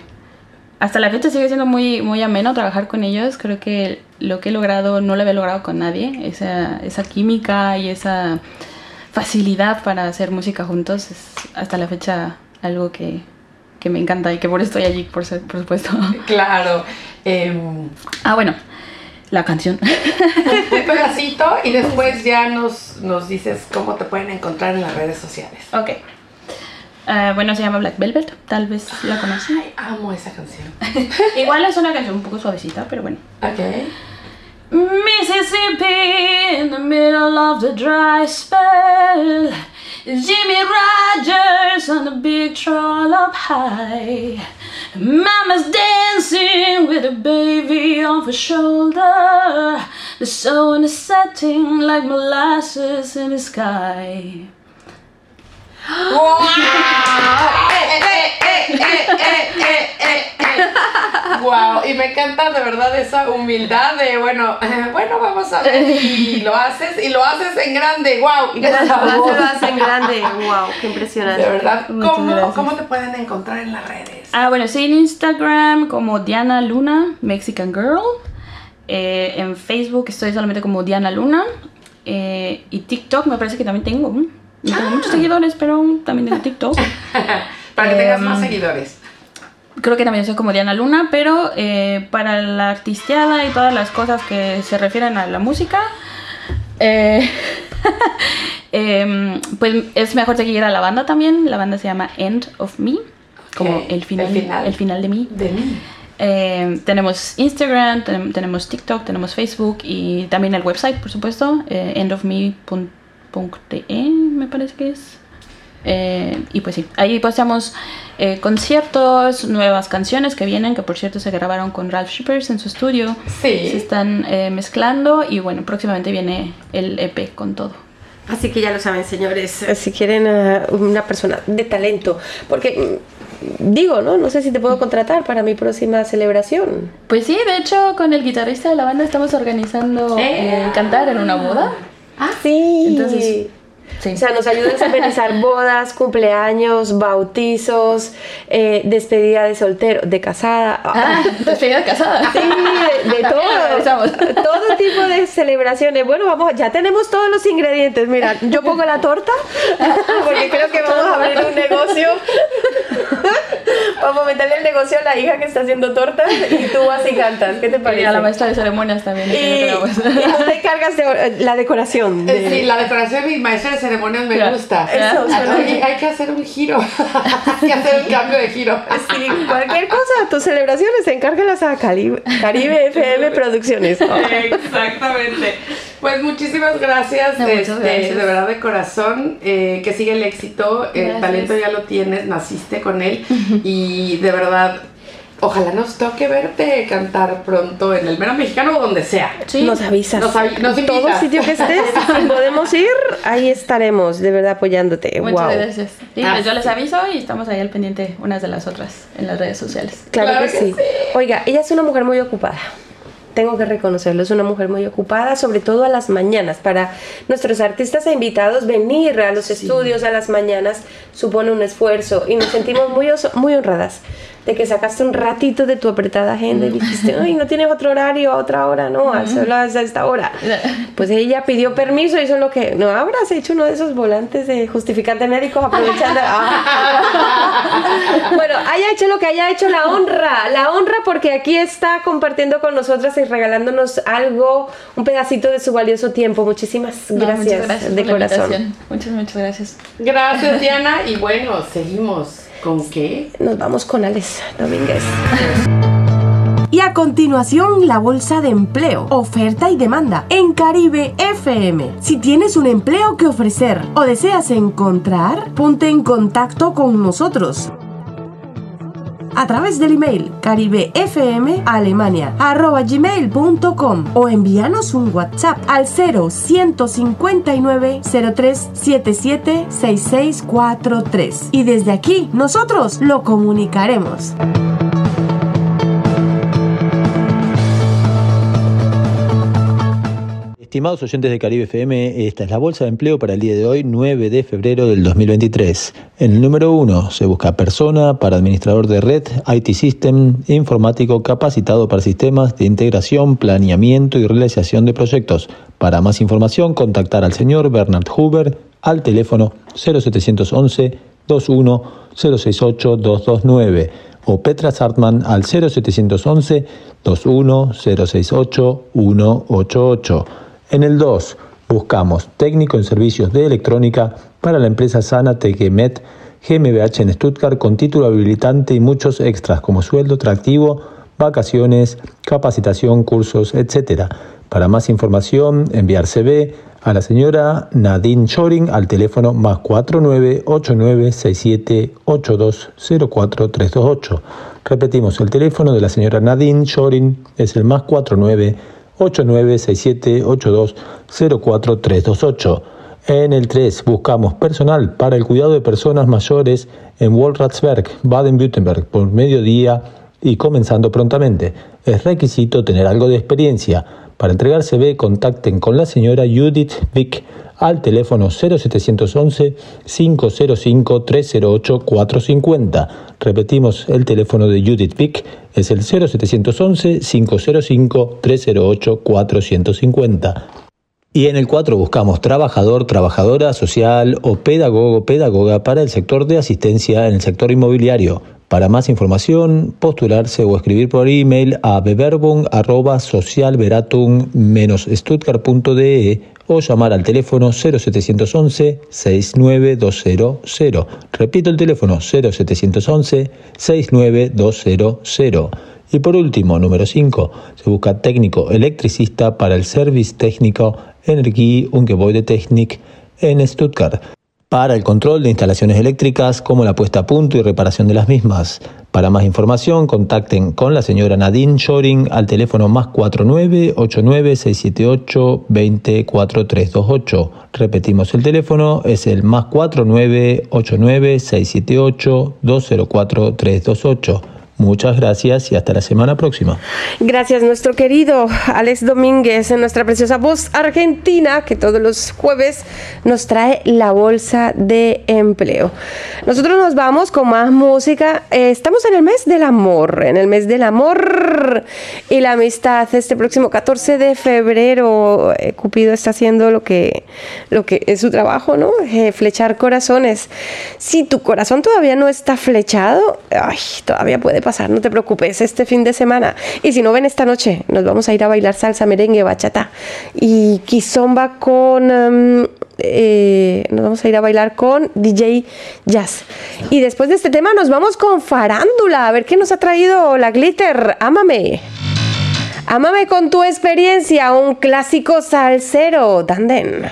Hasta la fecha sigue siendo muy, muy ameno trabajar con ellos. Creo que lo que he logrado no lo había logrado con nadie. Esa, esa química y esa facilidad para hacer música juntos es hasta la fecha algo que, que me encanta y que por eso estoy allí, por, ser- por supuesto. Claro. em, Ah, bueno, la canción. un pedacito y después ya nos, nos dices cómo te pueden encontrar en las redes sociales. Ok. Ah, bueno, se llama Black Velvet, tal vez la conocen. Ay, amo esa canción. Igual es una canción un poco suavecita, pero bueno. Ok. Mississippi in the middle of the dry spell. Jimmy Rogers on the big trollop high. Mama's dancing with a baby on her shoulder. The sun is setting like molasses in the sky. Wow, y me encanta de verdad esa humildad de, bueno, eh, bueno, vamos a ver, y lo haces, y lo haces en grande, wow. Gracias, lo hacen grande. Wow, qué impresionante. De verdad, ¿cómo. ¿cómo te pueden encontrar en las redes? Ah, bueno, sí, en Instagram como Diana Luna, Mexican Girl. Eh, en Facebook estoy solamente como Diana Luna. Eh, y TikTok me parece que también tengo. ¿No? Tengo muchos seguidores, pero también tengo TikTok. Para que tengas más Em, seguidores. Creo que también soy como Diana Luna, pero eh, para la artisteada y todas las cosas que se refieren a la música, eh, em, pues es mejor seguir a la banda también. La banda se llama End of Me, como el final, el final. el final de mí. De mí. Eh, tenemos Instagram, ten- tenemos TikTok, tenemos Facebook y también el website, por supuesto, eh, endofme.de, me parece que es. Eh, y pues sí, ahí posteamos eh, conciertos, nuevas canciones que vienen, que por cierto se grabaron con Ralph Shippers en su estudio. Sí. Se están eh, mezclando y bueno, próximamente viene el EP con todo. Así que ya lo saben, señores, eh, si quieren eh, una persona de talento, porque mm, digo, ¿no? No sé si te puedo contratar para mi próxima celebración. Pues sí, de hecho con el guitarrista de la banda estamos organizando Eh. eh, cantar en una boda. Ah, sí. Entonces, O sea, nos ayudas a amenizar bodas, cumpleaños, bautizos, eh, despedida de soltero, de casada. Ah, despedida de casada. Sí, de, de todo. todo tipo de celebraciones. Bueno, vamos, ya tenemos todos los ingredientes. Mira, yo pongo la torta, porque creo que vamos a abrir un negocio. Vamos a meterle el negocio a la hija que está haciendo tortas y tú vas y cantas. ¿Qué te parece? Y a la maestra de ceremonias también. Y, y tú te encargas de eh, la decoración. de- Sí, la decoración y maestra de ceremonias me gusta. Eso, bien. hay que hacer un giro. hay que hacer un cambio de giro. Sí, cualquier cosa, tus celebraciones, encárgalas a Caribe, Caribe FM Producciones. Exactamente. Pues muchísimas gracias, No, muchas este, gracias. de verdad de corazón, eh, que sigue el éxito, el talento ya lo tienes, naciste con él y de verdad, ojalá nos toque verte cantar pronto en el Mero Mexicano o donde sea. Nos avisas. Nos avi- nos Todo invitas. sitio que estés, podemos ir, ahí estaremos, de verdad apoyándote. Muchas wow. gracias. Sí, Ah, pues yo sí. les aviso y estamos ahí al pendiente unas de las otras en las redes sociales. Claro, Claro que, que sí. sí. Oiga, ella es una mujer muy ocupada. Tengo que reconocerlo, es una mujer muy ocupada, sobre todo a las mañanas. Para nuestros artistas e invitados, venir a los estudios a las mañanas supone un esfuerzo y nos sentimos muy, muy honradas de que sacaste un ratito de tu apretada agenda y dijiste, ay, no tienes otro horario a otra hora, no, solo hasta esta hora. Pues ella pidió permiso y eso es lo que, no habrás hecho uno de esos volantes de justificante médicos aprovechando. Ah. bueno, haya hecho lo que haya hecho, la honra, la honra porque aquí está compartiendo con nosotras y regalándonos algo, un pedacito de su valioso tiempo. Muchísimas No, gracias, gracias de corazón. Muchas, muchas gracias. Gracias Diana y bueno, seguimos. ¿Con qué? Nos vamos con Alex Domínguez. Y a continuación, la bolsa de empleo, oferta y demanda en Caribe FM. Si tienes un empleo que ofrecer o deseas encontrar, ponte en contacto con nosotros. A través del email caribefmalemania.gmail.com o envíanos un WhatsApp al 0159 0377 6643 y desde aquí nosotros lo comunicaremos. Estimados oyentes de Caribe FM, esta es la bolsa de empleo para el día de hoy, 9 de febrero del 2023. En el número 1 se busca persona para administrador de red, IT System, informático capacitado para sistemas de integración, planeamiento y realización de proyectos. Para más información, contactar al señor Bernard Huber al teléfono 0711 21 068 229 o Petra Sartman al 0711 21 068 188. En el 2 buscamos técnico en servicios de electrónica para la empresa Sana Tequemet GmbH en Stuttgart con título habilitante y muchos extras como sueldo atractivo, vacaciones, capacitación, cursos, etc. Para más información, enviar CV a la señora Nadine Shoring al teléfono más 498967820438. Repetimos, el teléfono de la señora Nadine Shoring es el más 498967820438. En el 3 buscamos personal para el cuidado de personas mayores en Wolratsberg, Baden-Württemberg, por mediodía y comenzando prontamente. Es requisito tener algo de experiencia. Para entregar CV, contacten con la señora Judith Vick al teléfono 0711 505 308 450. Repetimos, el teléfono de Judith Vick es el 0711 505 308 450. Y en el 4 buscamos trabajador, trabajadora social o pedagogo, pedagoga para el sector de asistencia en el sector inmobiliario. Para más información, postularse o escribir por email a beverbung.socialveratum-stuttgart.de o llamar al teléfono 0711 69200. Repito el teléfono 0711 69200. Y por último, número 5, se busca técnico electricista para el Service Técnico Energie und Gebäudetechnik en Stuttgart para el control de instalaciones eléctricas como la puesta a punto y reparación de las mismas. Para más información, contacten con la señora Nadine Shoring al teléfono más 4989-678-204328. Repetimos el teléfono, es el más 4989-678-204328. Muchas gracias y hasta la semana próxima. Gracias, nuestro querido Alex Domínguez, en nuestra preciosa voz argentina, que todos los jueves nos trae la bolsa de empleo. Nosotros nos vamos con más música. Eh, estamos en el mes del amor, en el mes del amor y la amistad. Este próximo 14 de febrero, eh, Cupido está haciendo lo que, lo que es su trabajo, ¿no? Eh, flechar corazones. Si tu corazón todavía no está flechado, ay, todavía puede pasar, no te preocupes, este fin de semana. Y si no ven esta noche, nos vamos a ir a bailar salsa, merengue, bachata y kizomba con... em, eh, nos vamos a ir a bailar con DJ Jazz. Y después de este tema nos vamos con farándula, a ver qué nos ha traído la glitter. Ámame. Ámame con tu experiencia, un clásico salsero, Danden.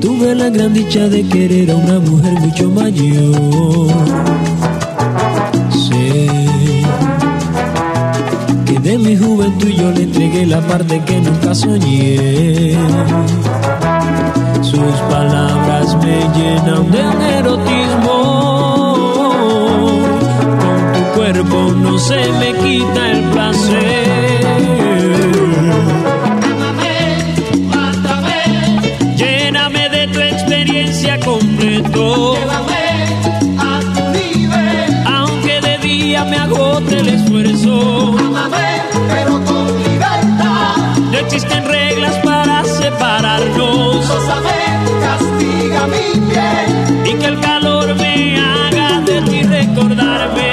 Tuve la gran dicha de querer a una mujer mucho mayor. Sé que de mi juventud yo le entregué la parte que nunca soñé. Sus palabras me llenan de un erotismo. Con tu cuerpo no se me quita el placer. Día me agote el esfuerzo. pero con libertad. No existen reglas para separarnos. castiga mi piel. Y que el calor me haga de ti recordarme.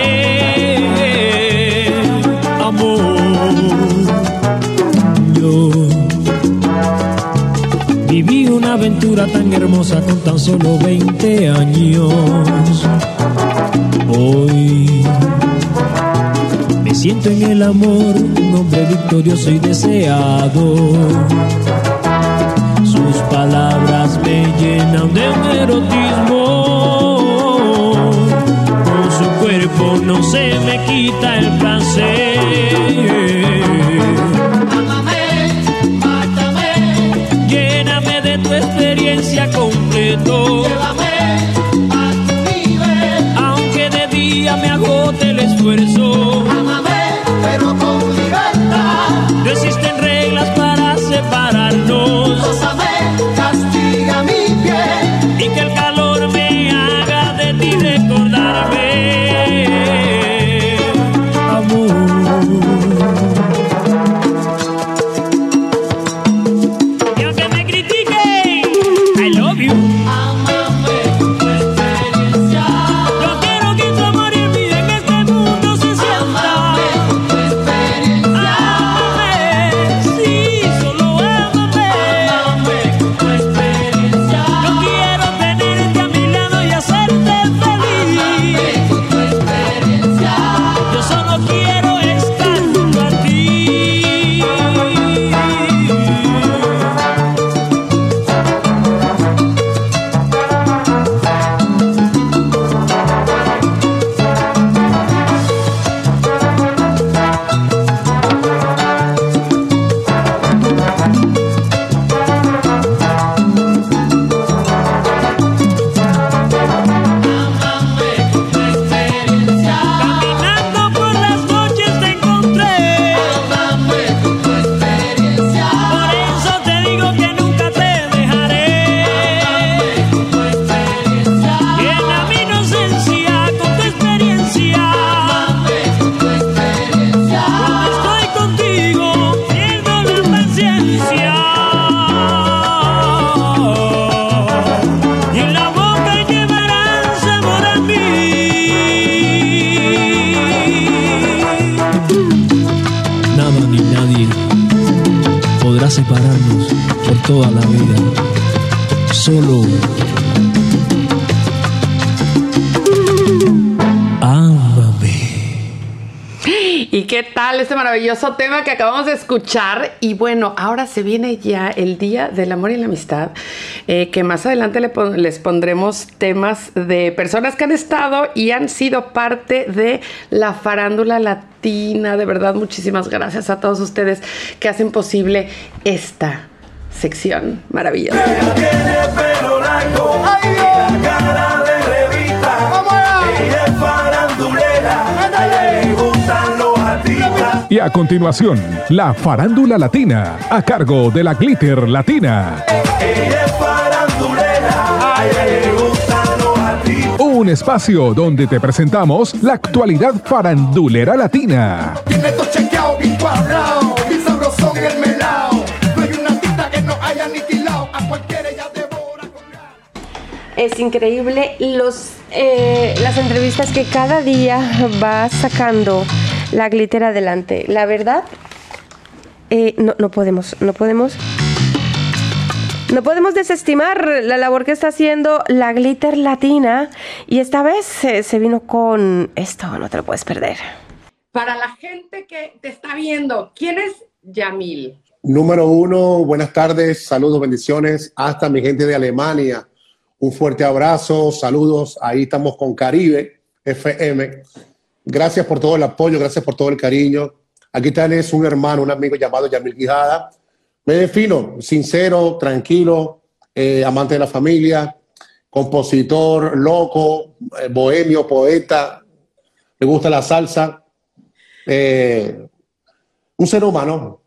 Amor. Yo Viví una aventura tan hermosa con tan solo 20 años. Siento en el amor, un hombre victorioso y deseado. Sus palabras me llenan de un erotismo. Con su cuerpo no se me quita el placer. Lléname de tu experiencia completo. a tu nivel. Aunque de día me agote el esfuerzo. Tema que acabamos de escuchar? Y bueno, ahora se viene ya el Día del Amor y la Amistad, eh, que más adelante le pon- les pondremos temas de personas que han estado y han sido parte de la farándula latina. De verdad, muchísimas gracias a todos ustedes que hacen posible esta sección maravillosa. pelo largo, la cara de revista. Ella es farandulera, Y a continuación, la farándula latina, a cargo de la Glitter Latina. Ella es farandulera. Un espacio donde te presentamos la actualidad farandulera latina. Es increíble los, eh, las entrevistas que cada día va sacando la glitter adelante. La verdad, eh, no, no podemos, no podemos. No podemos desestimar la labor que está haciendo la glitter latina y esta vez eh, se vino con esto, no te lo puedes perder. Para la gente que te está viendo, ¿quién es Yamil? Número uno, buenas tardes, saludos, bendiciones hasta mi gente de Alemania. Un fuerte abrazo, saludos. Ahí estamos con Caribe FM. Gracias por todo el apoyo, gracias por todo el cariño. Aquí tenés un hermano, un amigo llamado Yamil Quijada. Me defino, sincero, tranquilo, eh, amante de la familia, compositor, loco, eh, bohemio, poeta. Me gusta la salsa. Eh, un ser humano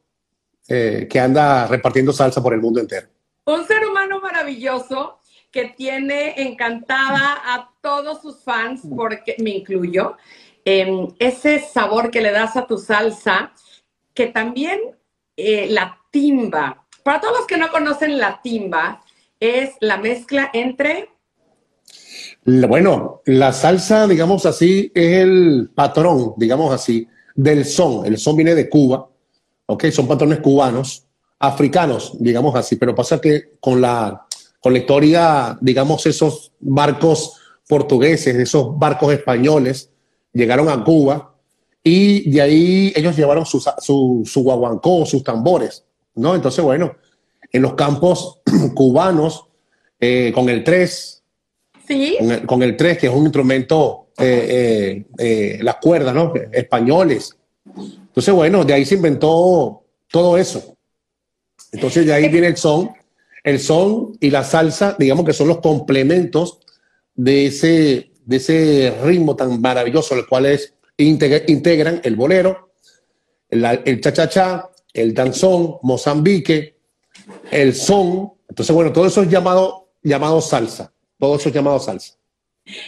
que anda repartiendo salsa por el mundo entero. Un ser humano maravilloso que tiene encantada a todos sus fans, porque me incluyo, em, ese sabor que le das a tu salsa, que también eh, la timba. Para todos los que no conocen la timba, es la mezcla entre Bueno, la salsa, digamos así, es el patrón, digamos así, del son. El son viene de Cuba, ¿ok? Son patrones cubanos, africanos, digamos así, pero pasa que con la, con la historia, digamos, esos barcos portugueses, esos barcos españoles, llegaron a Cuba y de ahí ellos llevaron su, su, su guaguancó, sus tambores, ¿no? Entonces, bueno, en los campos cubanos, eh, con el tres, Sí. con el, con el tres, que es un instrumento, eh, eh, las cuerdas, ¿no? Españoles. Entonces, bueno, de ahí se inventó todo eso. Entonces, de ahí viene el son. El son y la salsa, digamos que son los complementos de ese, de ese ritmo tan maravilloso, el cual es, integra- integran el bolero, el, el cha-cha-cha, el danzón, Mozambique, el son. Entonces, bueno, todo eso es llamado, llamado salsa. Todo eso es llamado salsa.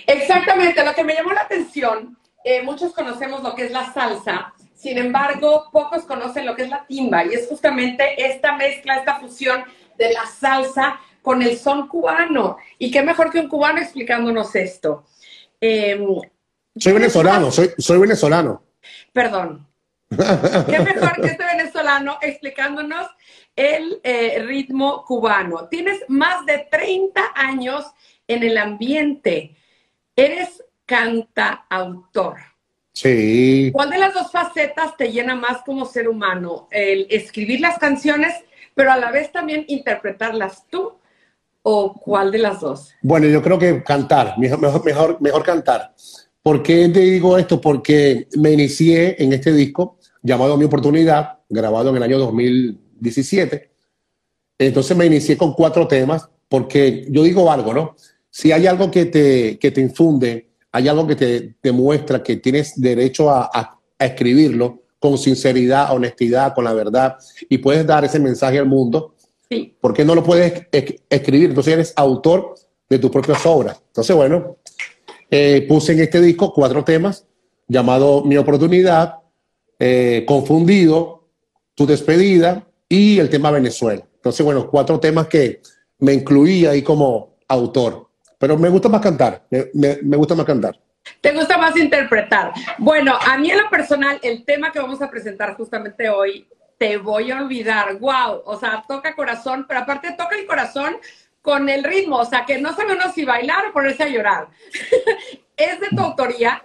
Exactamente, lo que me llamó la atención, eh, muchos conocemos lo que es la salsa, sin embargo, pocos conocen lo que es la timba, y es justamente esta mezcla, esta fusión de la salsa con el son cubano. Y qué mejor que un cubano explicándonos esto. Eh, Soy venezolano, soy, soy venezolano. perdón. Qué mejor que este venezolano explicándonos el eh, ritmo cubano. Tienes más de 30 años en el ambiente. Eres cantautor. Sí. ¿Cuál de las dos facetas te llena más como ser humano? ¿El escribir las canciones, pero a la vez también interpretarlas tú? ¿O cuál de las dos? Bueno, yo creo que cantar, mejor, mejor, mejor, cantar. ¿Por qué te digo esto? Porque me inicié en este disco llamado Mi Oportunidad, grabado en el año 2017. Entonces me inicié con cuatro temas, porque yo digo algo, ¿no? Si hay algo que te, que te infunde, hay algo que te demuestra que tienes derecho a, a- a escribirlo con sinceridad, honestidad, con la verdad, y puedes dar ese mensaje al mundo, Sí. ¿por qué no lo puedes es- escribir? Entonces eres autor de tus propias obras. Entonces, bueno, eh, puse en este disco cuatro temas llamado Mi Oportunidad, eh, Confundido, Tu Despedida y el tema Venezuela. Entonces, bueno, cuatro temas que me incluía ahí como autor. Pero me gusta más cantar, me, me- me gusta más cantar. ¿Te gusta más interpretar? Bueno, a mí en lo personal, el tema que vamos a presentar justamente hoy, Te voy a olvidar, wow, o sea, toca corazón, pero aparte toca el corazón con el ritmo, o sea, que no sabe uno si bailar o ponerse a llorar. ¿Es de tu autoría?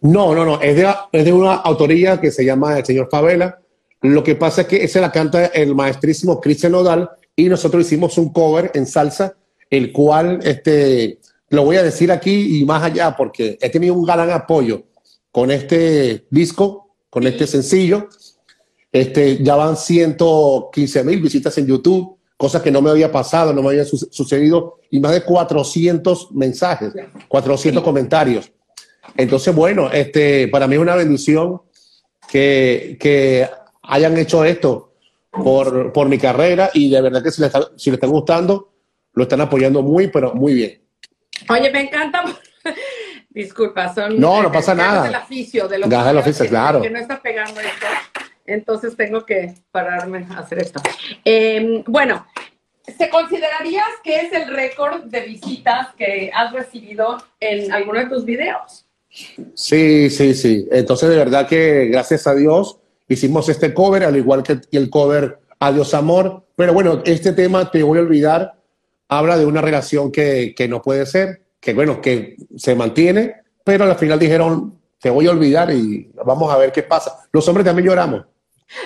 No, no, no, es de, es de una autoría que se llama El Señor Favela. Lo que pasa es que esa la canta el maestrísimo Cristian Nodal y nosotros hicimos un cover en salsa, el cual este, lo voy a decir aquí y más allá porque he tenido un gran apoyo con este disco, con este sencillo. Este, ya van 115 mil visitas en YouTube, cosas que no me había pasado, no me había su- sucedido, y más de 400 mensajes, 400 comentarios. Entonces, bueno, este, para mí es una bendición que, que hayan hecho esto por, por mi carrera y de verdad que si le, está, si le está gustando, lo están apoyando muy, pero muy bien. Oye, me encanta. Disculpa, son. No, no pasa nada. del oficio, del oficio, que- claro. Que no está pegando esto. Entonces tengo que pararme a hacer esto. Eh, bueno, ¿se considerarías que es el récord de visitas que has recibido en alguno de tus videos? Sí, sí, sí. Entonces, de verdad que gracias a Dios hicimos este cover, al igual que el cover Adiós Amor. Pero bueno, este tema, Te voy a olvidar, habla de una relación que, que no puede ser, que bueno, que se mantiene, pero al final dijeron, te voy a olvidar y vamos a ver qué pasa. Los hombres también lloramos.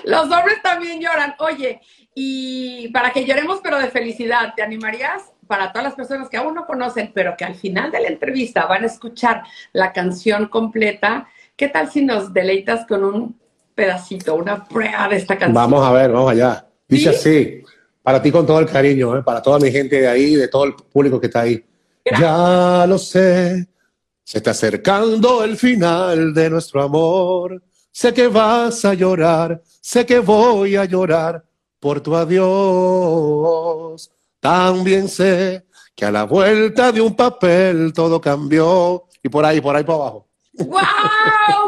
Los hombres también lloran. Oye, y para que lloremos, pero de felicidad, ¿te animarías? Para todas las personas que aún no conocen, pero que al final de la entrevista van a escuchar la canción completa, ¿qué tal si nos deleitas con un pedacito, una prueba de esta canción? Vamos a ver, vamos allá. Dice así, para ti con todo el cariño, ¿eh? para toda mi gente de ahí, de todo el público que está ahí. Ya lo sé, se está acercando el final de nuestro amor. Sé que vas a llorar, sé que voy a llorar por tu adiós. También sé que a la vuelta de un papel todo cambió. Y por ahí, por ahí para abajo. ¡Wow!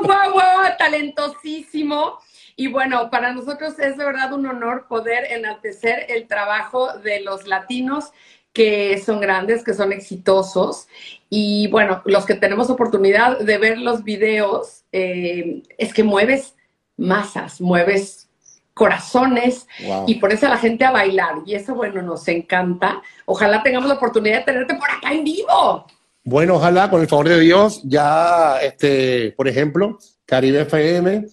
¡Wow! ¡Wow! Talentosísimo. Y bueno, para nosotros es de verdad un honor poder enaltecer el trabajo de los latinos que son grandes, que son exitosos. Y bueno, los que tenemos oportunidad de ver los videos, eh, es que mueves masas, mueves corazones Wow. y pones a la gente a bailar. Y eso, bueno, nos encanta. Ojalá tengamos la oportunidad de tenerte por acá en vivo. Bueno, ojalá, con el favor de Dios, ya, este, por ejemplo, Caribe FM,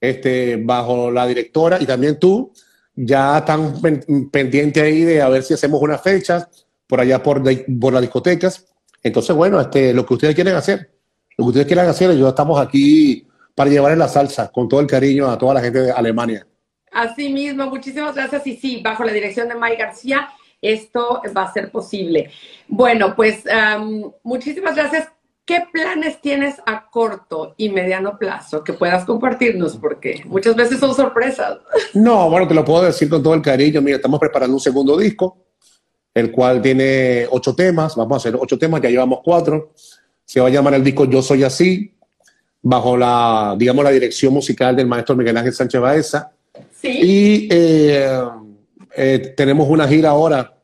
este, bajo la directora y también tú, ya están pen- pendientes ahí de a ver si hacemos unas fechas por allá por, de- por las discotecas. Entonces, bueno, este, lo que ustedes quieren hacer, lo que ustedes quieran hacer, yo estamos aquí para llevar en la salsa con todo el cariño a toda la gente de Alemania. Así mismo, muchísimas gracias. Y sí, bajo la dirección de May García, esto va a ser posible. Bueno, pues am, muchísimas gracias. ¿Qué planes tienes a corto y mediano plazo que puedas compartirnos? Porque muchas veces son sorpresas. No, bueno, te lo puedo decir con todo el cariño. Mira, estamos preparando un segundo disco, el cual tiene ocho temas. Vamos a hacer ocho temas, ya llevamos cuatro. Se va a llamar el disco Yo Soy Así, bajo la, digamos, la dirección musical del maestro Miguel Ángel Sánchez Baeza. Y eh, eh, tenemos una gira ahora.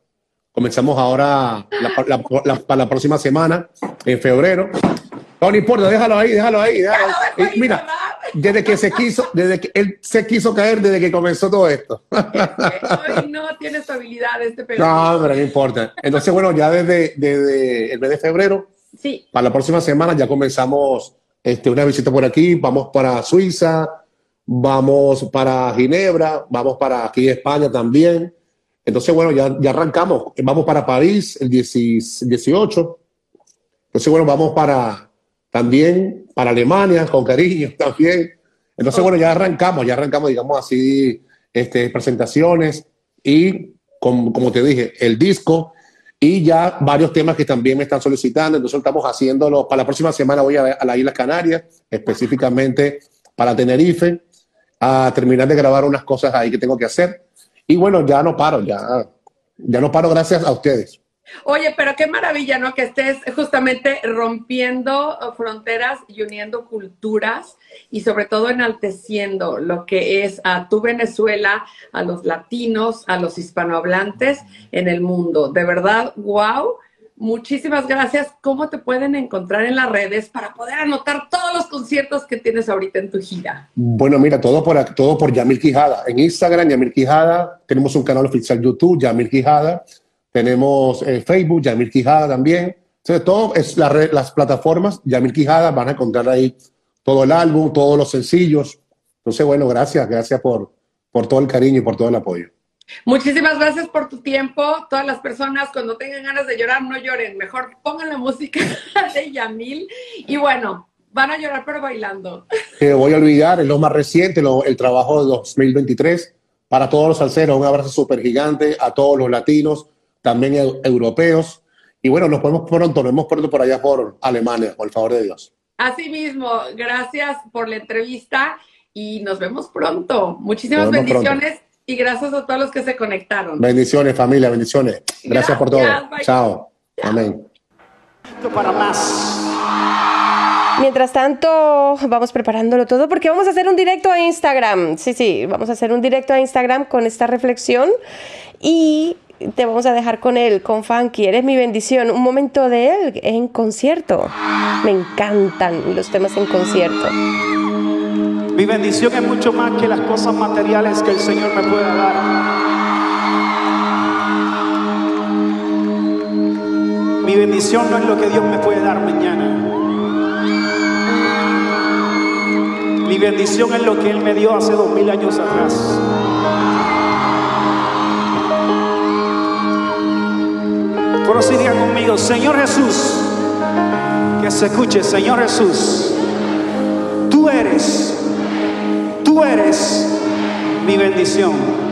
Comenzamos ahora la- la- la- para la próxima semana, en febrero. No, no importa, déjalo ahí, déjalo ahí. déjalo ahí. Y mira, desde que se quiso, desde que él se quiso caer, desde que comenzó todo esto. No tiene estabilidad este No, pedazo. pero no importa. Entonces, bueno, ya desde, desde el mes de febrero, Sí. para la próxima semana, ya comenzamos este, una visita por aquí. Vamos para Suiza, vamos para Ginebra, vamos para aquí España también. Entonces, bueno, ya, ya arrancamos. Vamos para París el 10 18. Entonces, bueno, vamos para también para Alemania con cariño también. Entonces, bueno, ya arrancamos, ya arrancamos, digamos así, este, presentaciones y, com- como te dije, el disco y ya varios temas que también me están solicitando. Entonces, estamos haciéndolo. Para la próxima semana voy a, a las Islas Canarias, específicamente para Tenerife, a terminar de grabar unas cosas ahí que tengo que hacer. Y bueno, ya no paro, ya, ya no paro gracias a ustedes. Oye, pero qué maravilla, ¿no? Que estés justamente rompiendo fronteras y uniendo culturas y sobre todo enalteciendo lo que es a tu Venezuela, a los latinos, a los hispanohablantes en el mundo. De verdad, wow. Muchísimas gracias. ¿Cómo te pueden encontrar en las redes para poder anotar todos los conciertos que tienes ahorita en tu gira? Bueno, mira, todo por, todo por Yamil Quijada. En Instagram, Yamil Quijada. Tenemos un canal oficial YouTube, Yamil Quijada. Tenemos eh, Facebook, Yamil Quijada también. Entonces, todo es la red- las plataformas, Yamil Quijada, van a encontrar ahí todo el álbum, todos los sencillos. Entonces, bueno, gracias, gracias por, por todo el cariño y por todo el apoyo. Muchísimas gracias por tu tiempo. Todas las personas cuando tengan ganas de llorar, no lloren. Mejor pongan la música de Yamil. Y bueno, van a llorar pero bailando. Que voy a olvidar, es lo más reciente, lo- el trabajo de 2023. Para todos los salseros, un abrazo súper gigante a todos los latinos, también eu- europeos. Y bueno, nos vemos pronto, nos vemos pronto por allá por Alemania, por el favor de Dios. Así mismo, gracias por la entrevista y nos vemos pronto. Muchísimas vemos pronto. bendiciones y gracias a todos los que se conectaron. Bendiciones, familia, bendiciones. Gracias, por todo. Bye. Chao. Amén. Para más. Mientras tanto, vamos preparándolo todo porque vamos a hacer un directo a Instagram. Sí, sí, vamos a hacer un directo a Instagram con esta reflexión y te vamos a dejar con él, con Funky. Eres mi bendición. Un momento de él en concierto. Me encantan los temas en concierto. Mi bendición es mucho más que las cosas materiales que el Señor me pueda dar. Mi bendición no es lo que Dios me puede dar mañana. Mi bendición es lo que Él me dio hace dos mil años atrás. Por eso digan conmigo, Señor Jesús, que se escuche, Señor Jesús, tú eres Tú eres mi bendición.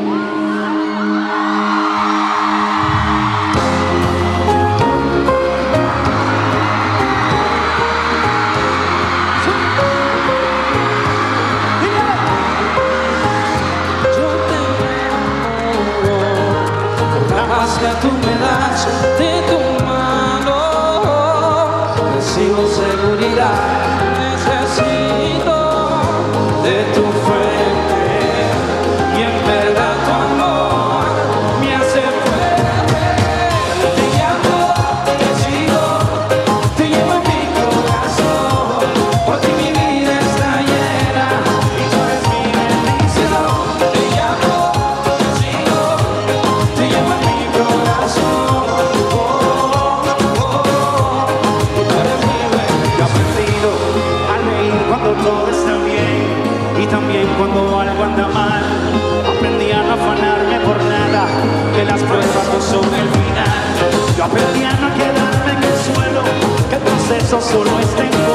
Paz que tú me das proceso solo es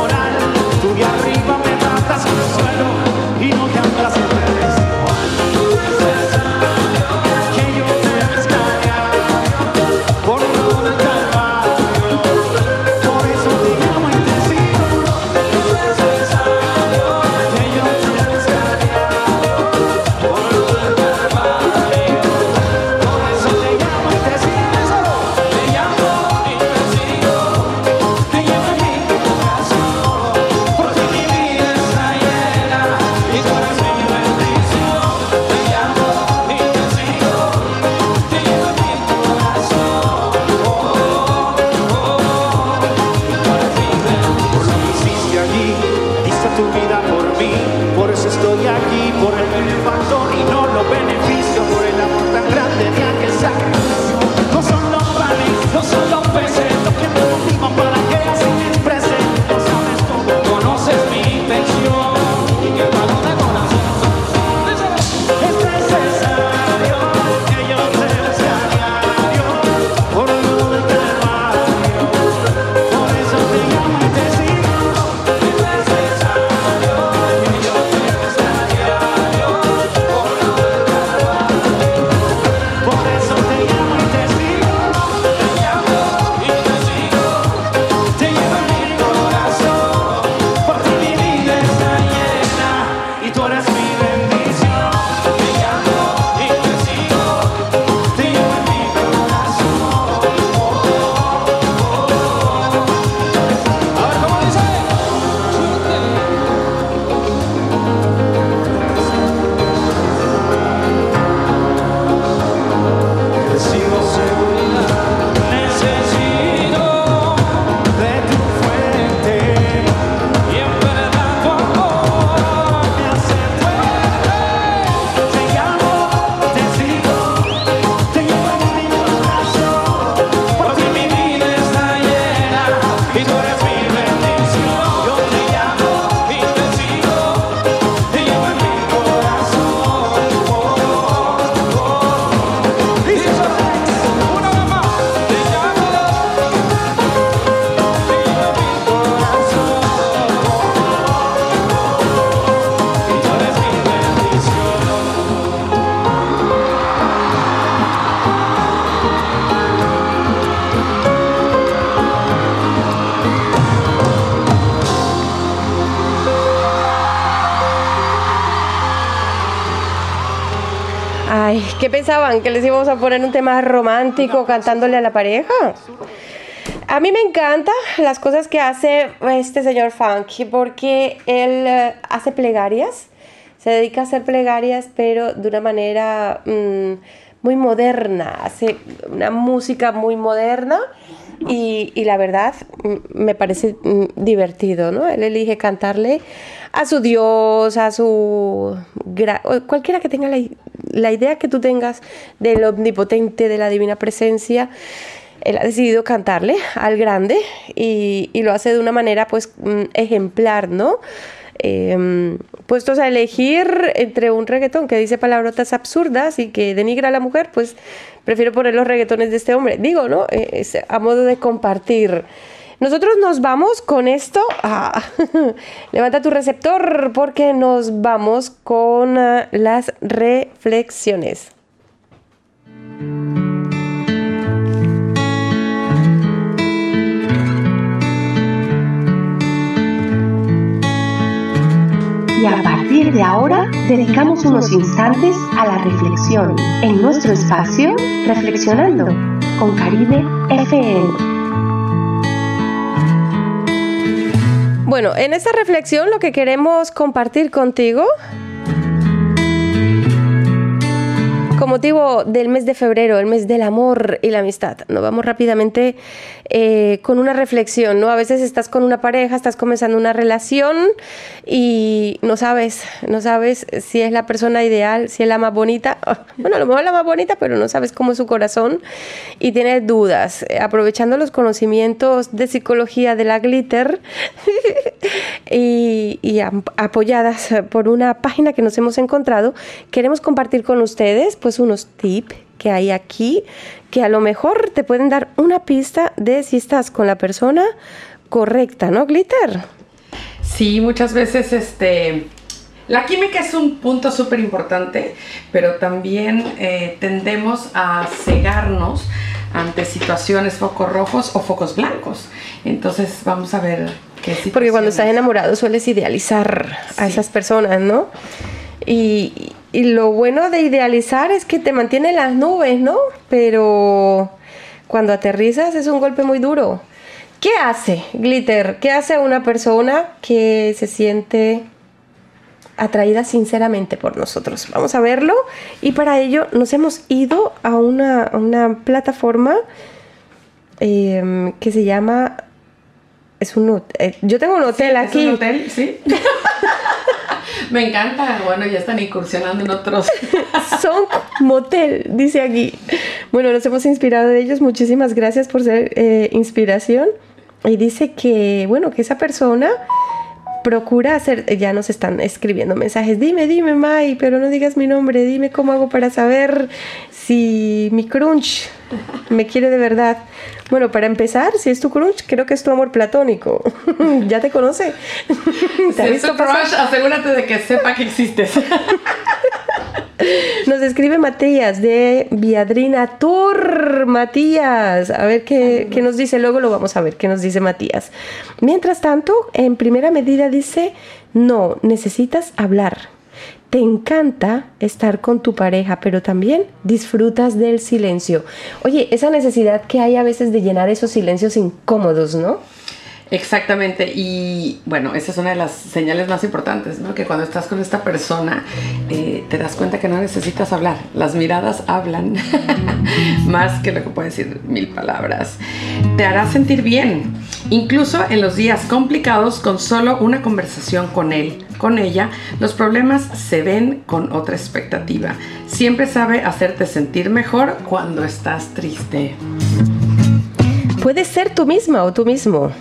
pensaban? ¿Que les íbamos a poner un tema romántico cantándole a la pareja? A mí me encantan las cosas que hace este señor Funky porque él eh, hace plegarias, se dedica a hacer plegarias, pero de una manera mm, muy moderna, hace una música muy moderna y, y la verdad me parece divertido, ¿no? Él elige cantarle a su Dios, a su... cualquiera que tenga la, la idea que tú tengas del omnipotente, de la divina presencia, él ha decidido cantarle al grande y, y lo hace de una manera pues ejemplar, ¿no? Em, puestos a elegir entre un reggaetón que dice palabrotas absurdas y que denigra a la mujer, pues prefiero poner los reggaetones de este hombre. Digo, ¿no? Eh, Es a modo de compartir. Nosotros nos vamos con esto. Levanta tu receptor porque nos vamos con ah, las reflexiones. Y a partir de ahora, dedicamos unos instantes a la reflexión en nuestro espacio Reflexionando con Caribe FM. Bueno, en esta reflexión lo que queremos compartir contigo con motivo del mes de febrero, el mes del amor y la amistad. Nos vamos rápidamente eh, con una reflexión, ¿no? A veces estás con una pareja, estás comenzando una relación y no sabes, no sabes si es la persona ideal, si es la más bonita. Bueno, a lo mejor la más bonita, pero no sabes cómo es su corazón y tienes dudas. Eh, Aprovechando los conocimientos de psicología de la Glitter y, y apoyadas por una página que nos hemos encontrado, queremos compartir con ustedes pues unos tips que hay aquí que a lo mejor te pueden dar una pista de si estás con la persona correcta, ¿no, Glitter? Sí, muchas veces este, la química es un punto súper importante, pero también eh, tendemos a cegarnos ante situaciones focos rojos o focos blancos. Entonces vamos a ver qué Porque cuando estás enamorado sueles idealizar a esas personas, ¿no? Y, y lo bueno de idealizar es que te mantiene en las nubes, ¿no? Pero cuando aterrizas es un golpe muy duro. ¿Qué hace Glitter? ¿Qué hace una persona que se siente atraída sinceramente por nosotros? Vamos a verlo y para ello nos hemos ido a una, a una plataforma eh, que se llama... Es un eh, yo tengo un hotel ¿Es aquí. un hotel? Sí. Me encanta. Bueno, ya están incursionando en otros. Son motel, dice aquí. Bueno, nos hemos inspirado de ellos. Muchísimas gracias por ser eh, inspiración. Y dice que, bueno, que esa persona procura hacer, ya nos están escribiendo mensajes, dime, dime, Mai, pero no digas mi nombre, dime cómo hago para saber si mi crunch me quiere de verdad. Bueno, para empezar, si es tu crunch, creo que es tu amor platónico. ya te conoce. Si ha es tu crush, asegúrate de que sepa que existes. Nos escribe Matías de Viadrina Tour. Matías, a ver qué, qué nos dice. Luego lo vamos a ver qué nos dice Matías. Mientras tanto, en primera medida dice, no, necesitas hablar. Te encanta estar con tu pareja, pero también disfrutas del silencio. Oye, esa necesidad que hay a veces de llenar esos silencios incómodos, ¿no? Exactamente, y bueno, esa es una de las señales más importantes, ¿no? Que cuando estás con esta persona eh, te das cuenta que no necesitas hablar, las miradas hablan más que lo que pueden decir mil palabras. Te hará sentir bien, incluso en los días complicados con solo una conversación con él, con ella, los problemas se ven con otra expectativa. Siempre sabe hacerte sentir mejor cuando estás triste. Puedes ser tú misma o tú mismo.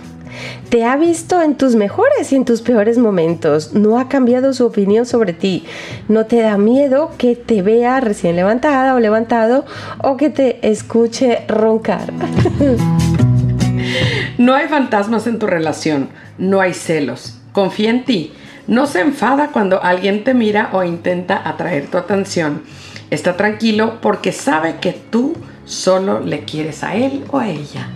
Te ha visto en tus mejores y en tus peores momentos. No ha cambiado su opinión sobre ti. No te da miedo que te vea recién levantada o levantado o que te escuche roncar. No hay fantasmas en tu relación, no hay celos. Confía en ti. No se enfada cuando alguien te mira o intenta atraer tu atención. Está tranquilo porque sabe que tú solo le quieres a él o a ella.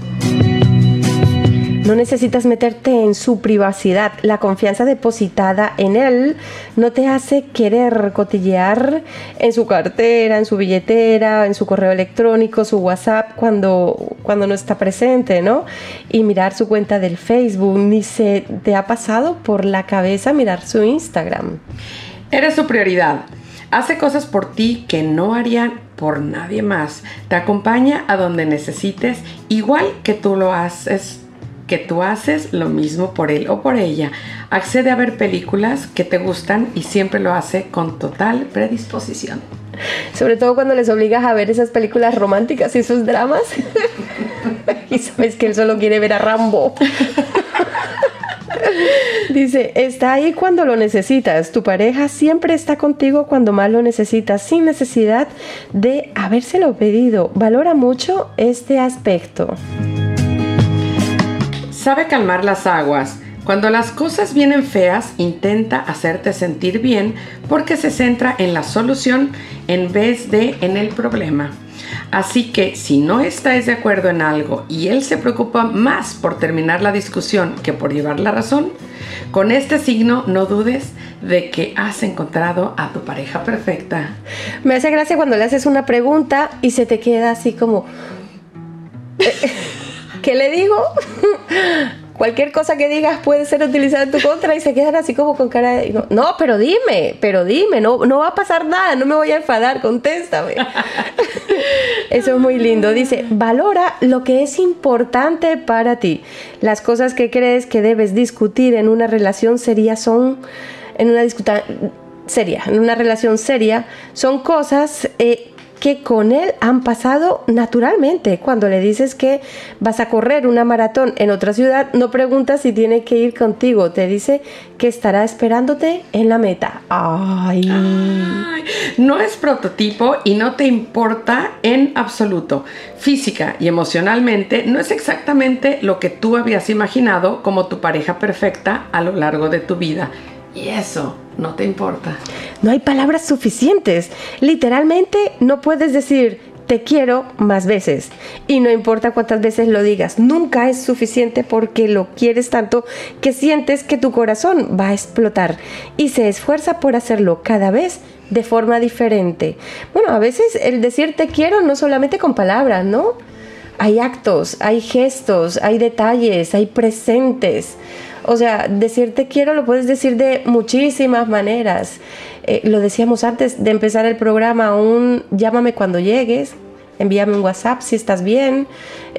No necesitas meterte en su privacidad. La confianza depositada en él no te hace querer cotillear en su cartera, en su billetera, en su correo electrónico, su WhatsApp cuando, cuando no está presente, ¿no? Y mirar su cuenta del Facebook. Ni se te ha pasado por la cabeza mirar su Instagram. Eres su prioridad. Hace cosas por ti que no harían por nadie más. Te acompaña a donde necesites, igual que tú lo haces que tú haces lo mismo por él o por ella. Accede a ver películas que te gustan y siempre lo hace con total predisposición. Sobre todo cuando les obligas a ver esas películas románticas y esos dramas. y sabes que él solo quiere ver a Rambo. Dice, está ahí cuando lo necesitas. Tu pareja siempre está contigo cuando más lo necesitas, sin necesidad de habérselo pedido. Valora mucho este aspecto. Sabe calmar las aguas. Cuando las cosas vienen feas, intenta hacerte sentir bien porque se centra en la solución en vez de en el problema. Así que si no estáis de acuerdo en algo y él se preocupa más por terminar la discusión que por llevar la razón, con este signo no dudes de que has encontrado a tu pareja perfecta. Me hace gracia cuando le haces una pregunta y se te queda así como... ¿Qué le digo? Cualquier cosa que digas puede ser utilizada en tu contra y se quedan así como con cara de... No, pero dime, pero dime, no, no va a pasar nada, no me voy a enfadar, contéstame. Eso es muy lindo. Dice, valora lo que es importante para ti. Las cosas que crees que debes discutir en una relación seria son... En una discuta seria, en una relación seria, son cosas... Eh, que con él han pasado naturalmente. Cuando le dices que vas a correr una maratón en otra ciudad, no preguntas si tiene que ir contigo, te dice que estará esperándote en la meta. Ay. Ay, no es prototipo y no te importa en absoluto. Física y emocionalmente no es exactamente lo que tú habías imaginado como tu pareja perfecta a lo largo de tu vida. Y eso no te importa. No hay palabras suficientes. Literalmente no puedes decir te quiero más veces. Y no importa cuántas veces lo digas, nunca es suficiente porque lo quieres tanto que sientes que tu corazón va a explotar y se esfuerza por hacerlo cada vez de forma diferente. Bueno, a veces el decir te quiero no solamente con palabras, ¿no? Hay actos, hay gestos, hay detalles, hay presentes. O sea, decir te quiero lo puedes decir de muchísimas maneras. Eh, lo decíamos antes de empezar el programa, un llámame cuando llegues, envíame un WhatsApp si estás bien,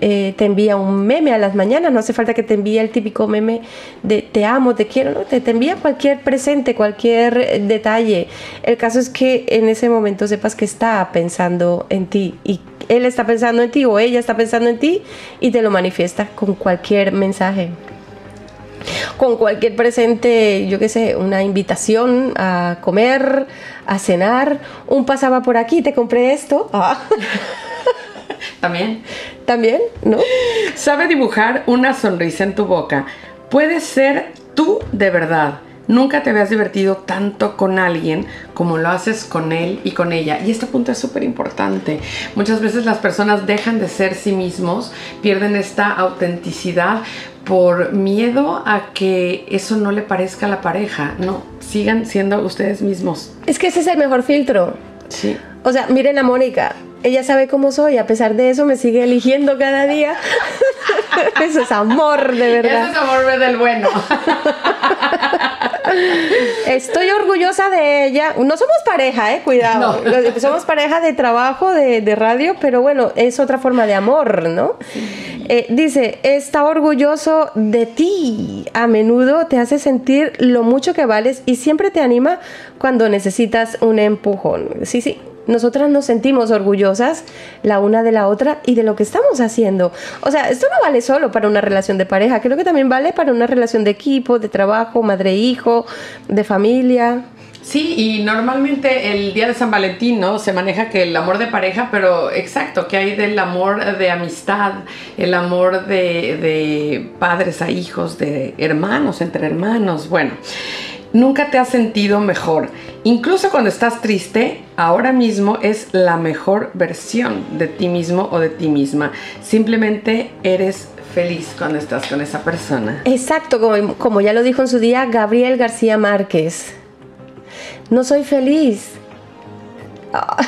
eh, te envía un meme a las mañanas, no hace falta que te envíe el típico meme de te amo, te quiero, ¿no? te, te envía cualquier presente, cualquier eh, detalle. El caso es que en ese momento sepas que está pensando en ti y él está pensando en ti o ella está pensando en ti y te lo manifiesta con cualquier mensaje con cualquier presente, yo qué sé, una invitación a comer, a cenar, un pasaba por aquí, te compré esto. Ah. También. También, ¿no? Sabe dibujar una sonrisa en tu boca. Puedes ser tú de verdad. Nunca te habías divertido tanto con alguien como lo haces con él y con ella. Y este punto es súper importante. Muchas veces las personas dejan de ser sí mismos, pierden esta autenticidad por miedo a que eso no le parezca a la pareja. No, sigan siendo ustedes mismos. Es que ese es el mejor filtro. Sí. O sea, miren a Mónica, ella sabe cómo soy, a pesar de eso me sigue eligiendo cada día. eso es amor, de verdad. Eso es amor del bueno. Estoy orgullosa de ella. No somos pareja, eh, cuidado. No. Somos pareja de trabajo, de, de, radio, pero bueno, es otra forma de amor, ¿no? Eh, dice, está orgulloso de ti. A menudo te hace sentir lo mucho que vales y siempre te anima cuando necesitas un empujón. Sí, sí, nosotras nos sentimos orgullosas la una de la otra y de lo que estamos haciendo. O sea, esto no vale solo para una relación de pareja, creo que también vale para una relación de equipo, de trabajo, madre-hijo, de familia. Sí, y normalmente el día de San Valentín, ¿no? Se maneja que el amor de pareja, pero exacto, que hay del amor de amistad, el amor de, de padres a hijos, de hermanos, entre hermanos, bueno. Nunca te has sentido mejor. Incluso cuando estás triste, ahora mismo es la mejor versión de ti mismo o de ti misma. Simplemente eres feliz cuando estás con esa persona. Exacto, como, ya lo dijo en su día Gabriel García Márquez. No soy feliz.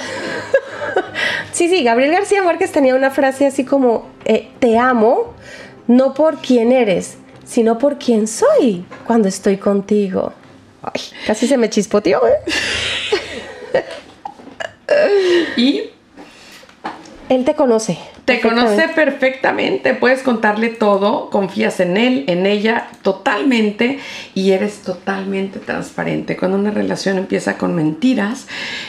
Sí, sí, Gabriel García Márquez tenía una frase así como, eh, te amo no por quién eres, sino por quién soy cuando estoy contigo. Ay, casi se me chispoteó, ¿eh? Y Él te conoce. Te conoce perfectamente. perfectamente, puedes contarle todo, confías en él, en ella totalmente y eres totalmente transparente. Cuando una relación empieza con mentiras,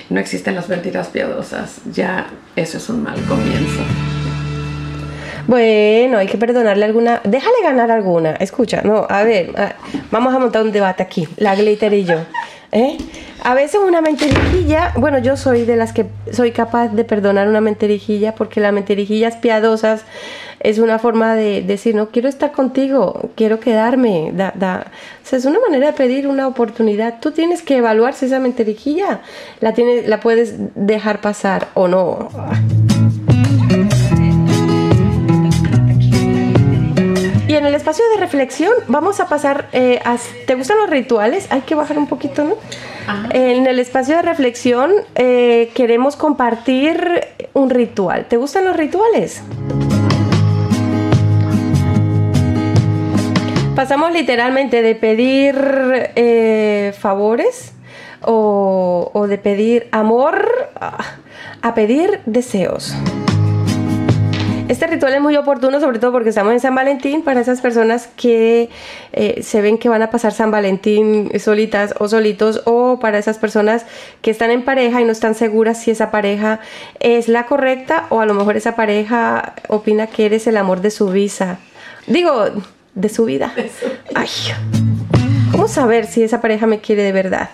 no existen las mentiras piadosas, ya eso es un mal comienzo. Bueno, hay que perdonarle alguna. Déjale ganar alguna. Escucha, no, a ver, a- vamos a montar un debate aquí, la glitter y yo. ¿eh? A veces una mentirijilla, bueno, yo soy de las que soy capaz de perdonar una mentirijilla porque las mentirijillas piadosas es una forma de decir, no quiero estar contigo, quiero quedarme. Da, da. O sea, es una manera de pedir una oportunidad. Tú tienes que evaluar si esa mentirijilla la, tienes, la puedes dejar pasar o no. Y en el espacio de reflexión vamos a pasar eh, a... ¿Te gustan los rituales? Hay que bajar un poquito, ¿no? En el espacio de reflexión eh, queremos compartir un ritual. ¿Te gustan los rituales? Pasamos literalmente de pedir eh, favores o, o de pedir amor a pedir deseos. Este ritual es muy oportuno, sobre todo porque estamos en San Valentín, para esas personas que eh, se ven que van a pasar San Valentín solitas o solitos, o para esas personas que están en pareja y no están seguras si esa pareja es la correcta, o a lo mejor esa pareja opina que eres el amor de su visa. Digo, de su vida. Ay, ¿cómo saber si esa pareja me quiere de verdad?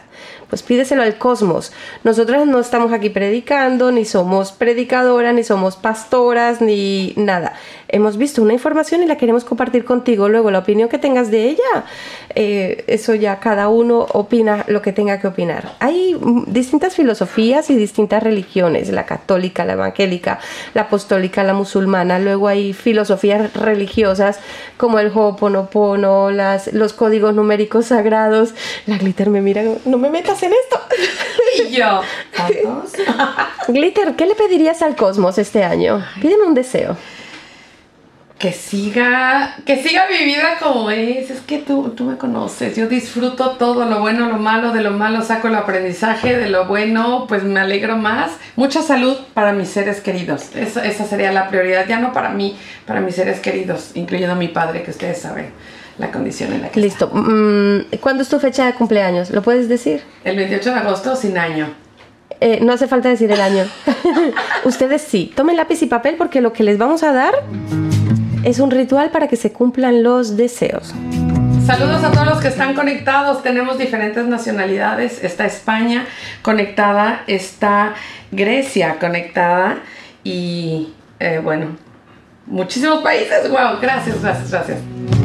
Pues pídeselo al cosmos. Nosotras no estamos aquí predicando, ni somos predicadoras, ni somos pastoras, ni nada. Hemos visto una información y la queremos compartir contigo. Luego, la opinión que tengas de ella, eh, eso ya cada uno opina lo que tenga que opinar. Hay distintas filosofías y distintas religiones, la católica, la evangélica, la apostólica, la musulmana. Luego hay filosofías religiosas como el Ho'oponopono, las, los códigos numéricos sagrados. La glitter me mira, no me metas en esto. Y yo, Glitter, ¿qué le pedirías al cosmos este año? Pídeme un deseo. Que siga, que siga mi vida como es. Es que tú, tú me conoces. Yo disfruto todo, lo bueno, lo malo, de lo malo saco el aprendizaje, de lo bueno, pues me alegro más. Mucha salud para mis seres queridos. Eso- esa sería la prioridad, ya no para mí, para mis seres queridos, incluyendo a mi padre, que ustedes saben la condición en la que Listo. Mm, ¿Cuándo es tu fecha de cumpleaños? ¿Lo puedes decir? El 28 de agosto, sin año. Eh, no hace falta decir el año. Ustedes sí. Tomen lápiz y papel porque lo que les vamos a dar es un ritual para que se cumplan los deseos. Saludos a todos los que están conectados. Tenemos diferentes nacionalidades. Está España conectada, está Grecia conectada y eh, bueno, muchísimos países. Wow, gracias, gracias, gracias.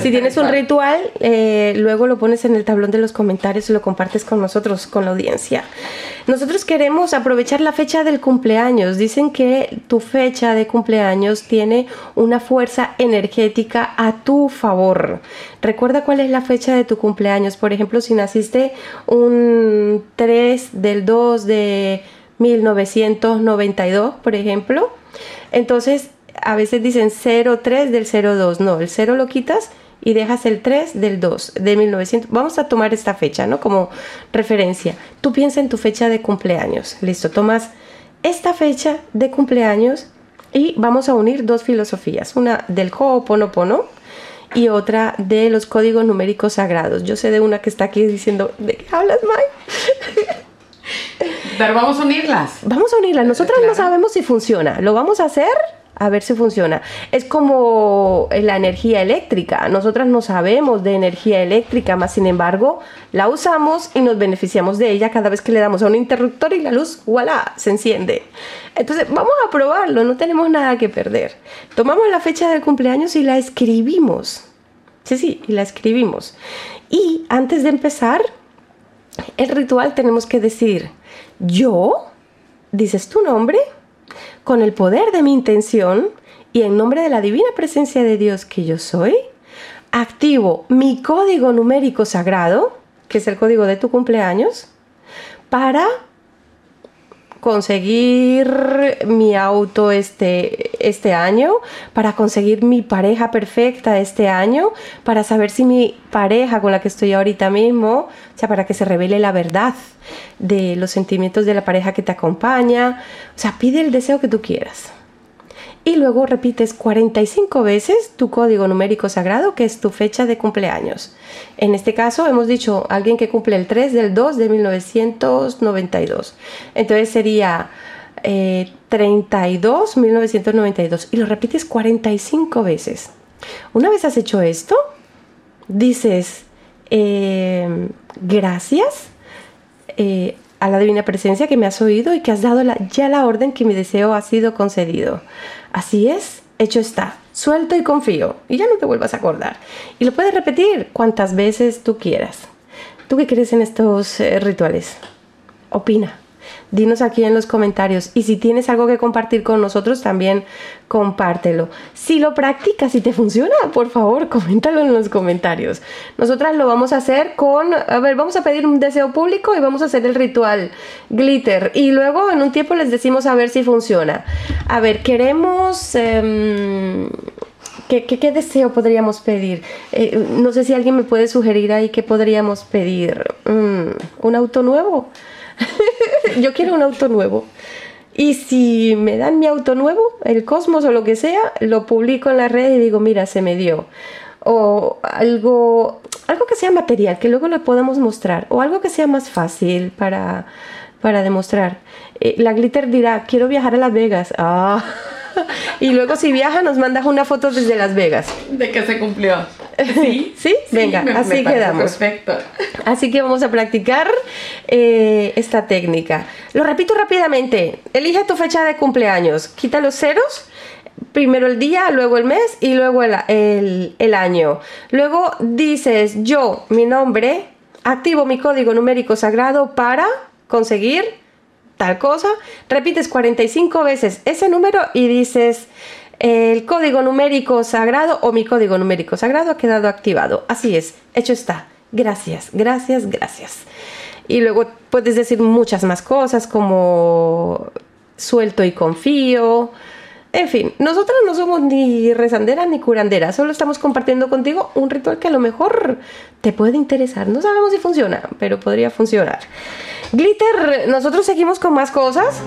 Si tienes un ritual, eh, luego lo pones en el tablón de los comentarios y lo compartes con nosotros, con la audiencia. Nosotros queremos aprovechar la fecha del cumpleaños. Dicen que tu fecha de cumpleaños tiene una fuerza energética a tu favor. Recuerda cuál es la fecha de tu cumpleaños. Por ejemplo, si naciste un 3 del 2 de 1992, por ejemplo, entonces a veces dicen 03 del 02. No, el 0 lo quitas y dejas el 3 del 2 de 1900. Vamos a tomar esta fecha, ¿no? Como referencia. Tú piensa en tu fecha de cumpleaños. Listo, tomas esta fecha de cumpleaños y vamos a unir dos filosofías. Una del Ho'oponopono y otra de los códigos numéricos sagrados. Yo sé de una que está aquí diciendo, ¿de qué hablas, Mike? Pero vamos a unirlas. Vamos a unirlas. Nosotras no sabemos si funciona. Lo vamos a hacer a ver si funciona. Es como la energía eléctrica. Nosotras no sabemos de energía eléctrica, más sin embargo, la usamos y nos beneficiamos de ella cada vez que le damos a un interruptor y la luz, voilà, se enciende. Entonces, vamos a probarlo, no tenemos nada que perder. Tomamos la fecha del cumpleaños y la escribimos. Sí, sí, y la escribimos. Y antes de empezar el ritual tenemos que decir, yo, dices tu nombre con el poder de mi intención y en nombre de la divina presencia de Dios que yo soy, activo mi código numérico sagrado, que es el código de tu cumpleaños, para conseguir mi auto este, este año, para conseguir mi pareja perfecta este año, para saber si mi pareja con la que estoy ahorita mismo, o sea, para que se revele la verdad de los sentimientos de la pareja que te acompaña. O sea, pide el deseo que tú quieras y luego repites 45 veces tu código numérico sagrado, que es tu fecha de cumpleaños. En este caso hemos dicho alguien que cumple el 3 del 2 de 1992. Entonces sería eh, 32 1992 y lo repites 45 veces. Una vez has hecho esto, dices eh, gracias. eh, a la divina presencia que me has oído y que has dado ya la orden que mi deseo ha sido concedido. Así es, hecho está. Suelto y confío. Y ya no te vuelvas a acordar. Y lo puedes repetir cuantas veces tú quieras. ¿Tú qué crees en estos eh, rituales? Opina. Dinos aquí en los comentarios. Y si tienes algo que compartir con nosotros, también compártelo. Si lo practicas y te funciona, por favor, coméntalo en los comentarios. Nosotras lo vamos a hacer con, a ver, vamos a pedir un deseo público y vamos a hacer el ritual glitter. Y luego en un tiempo les decimos a ver si funciona. A ver, queremos... em, ¿Qué, qué, qué deseo podríamos pedir? Eh, no sé si alguien me puede sugerir ahí qué podríamos pedir. Mm, ¿Un auto nuevo? Yo quiero un auto nuevo. Y si me dan mi auto nuevo, el Cosmos o lo que sea, lo publico en la red y digo, mira, se me dio. O algo, algo que sea material, que luego lo podamos mostrar. O algo que sea más fácil para, para demostrar. Eh, la Glitter dirá, quiero viajar a Las Vegas. Ah. Y luego si viaja nos mandas una foto desde Las Vegas. De que se cumplió. ¿Sí? ¿Sí? Venga, me así quedamos. Perfecto. Así que vamos a practicar eh, esta técnica. Lo repito rápidamente. Elige tu fecha de cumpleaños. Quita los ceros. Primero el día, luego el mes y luego el, el- el año. Luego dices yo, mi nombre, activo mi código numérico sagrado para conseguir tal cosa. Repites 45 veces ese número y dices el código numérico sagrado o mi código numérico sagrado ha quedado activado. Así es, hecho está. Gracias, gracias, gracias. Y luego puedes decir muchas más cosas como suelto y confío. En fin, nosotras no somos ni rezanderas ni curanderas, solo estamos compartiendo contigo un ritual que a lo mejor te puede interesar. No sabemos si funciona, pero podría funcionar. Glitter, nosotros seguimos con más cosas,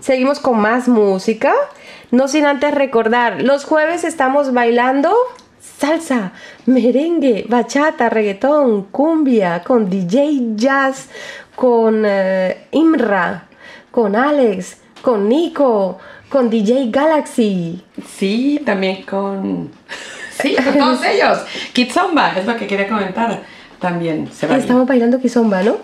seguimos con más música, no sin antes recordar, los jueves estamos bailando salsa, merengue, bachata, reggaetón, cumbia, con DJ jazz, con eh, Imra, con Alex, con Nico, con DJ Galaxy. Sí, también con... Sí, con todos ellos. Kitsomba, es lo que quería comentar. También se va Estamos bailando kizomba, ¿no?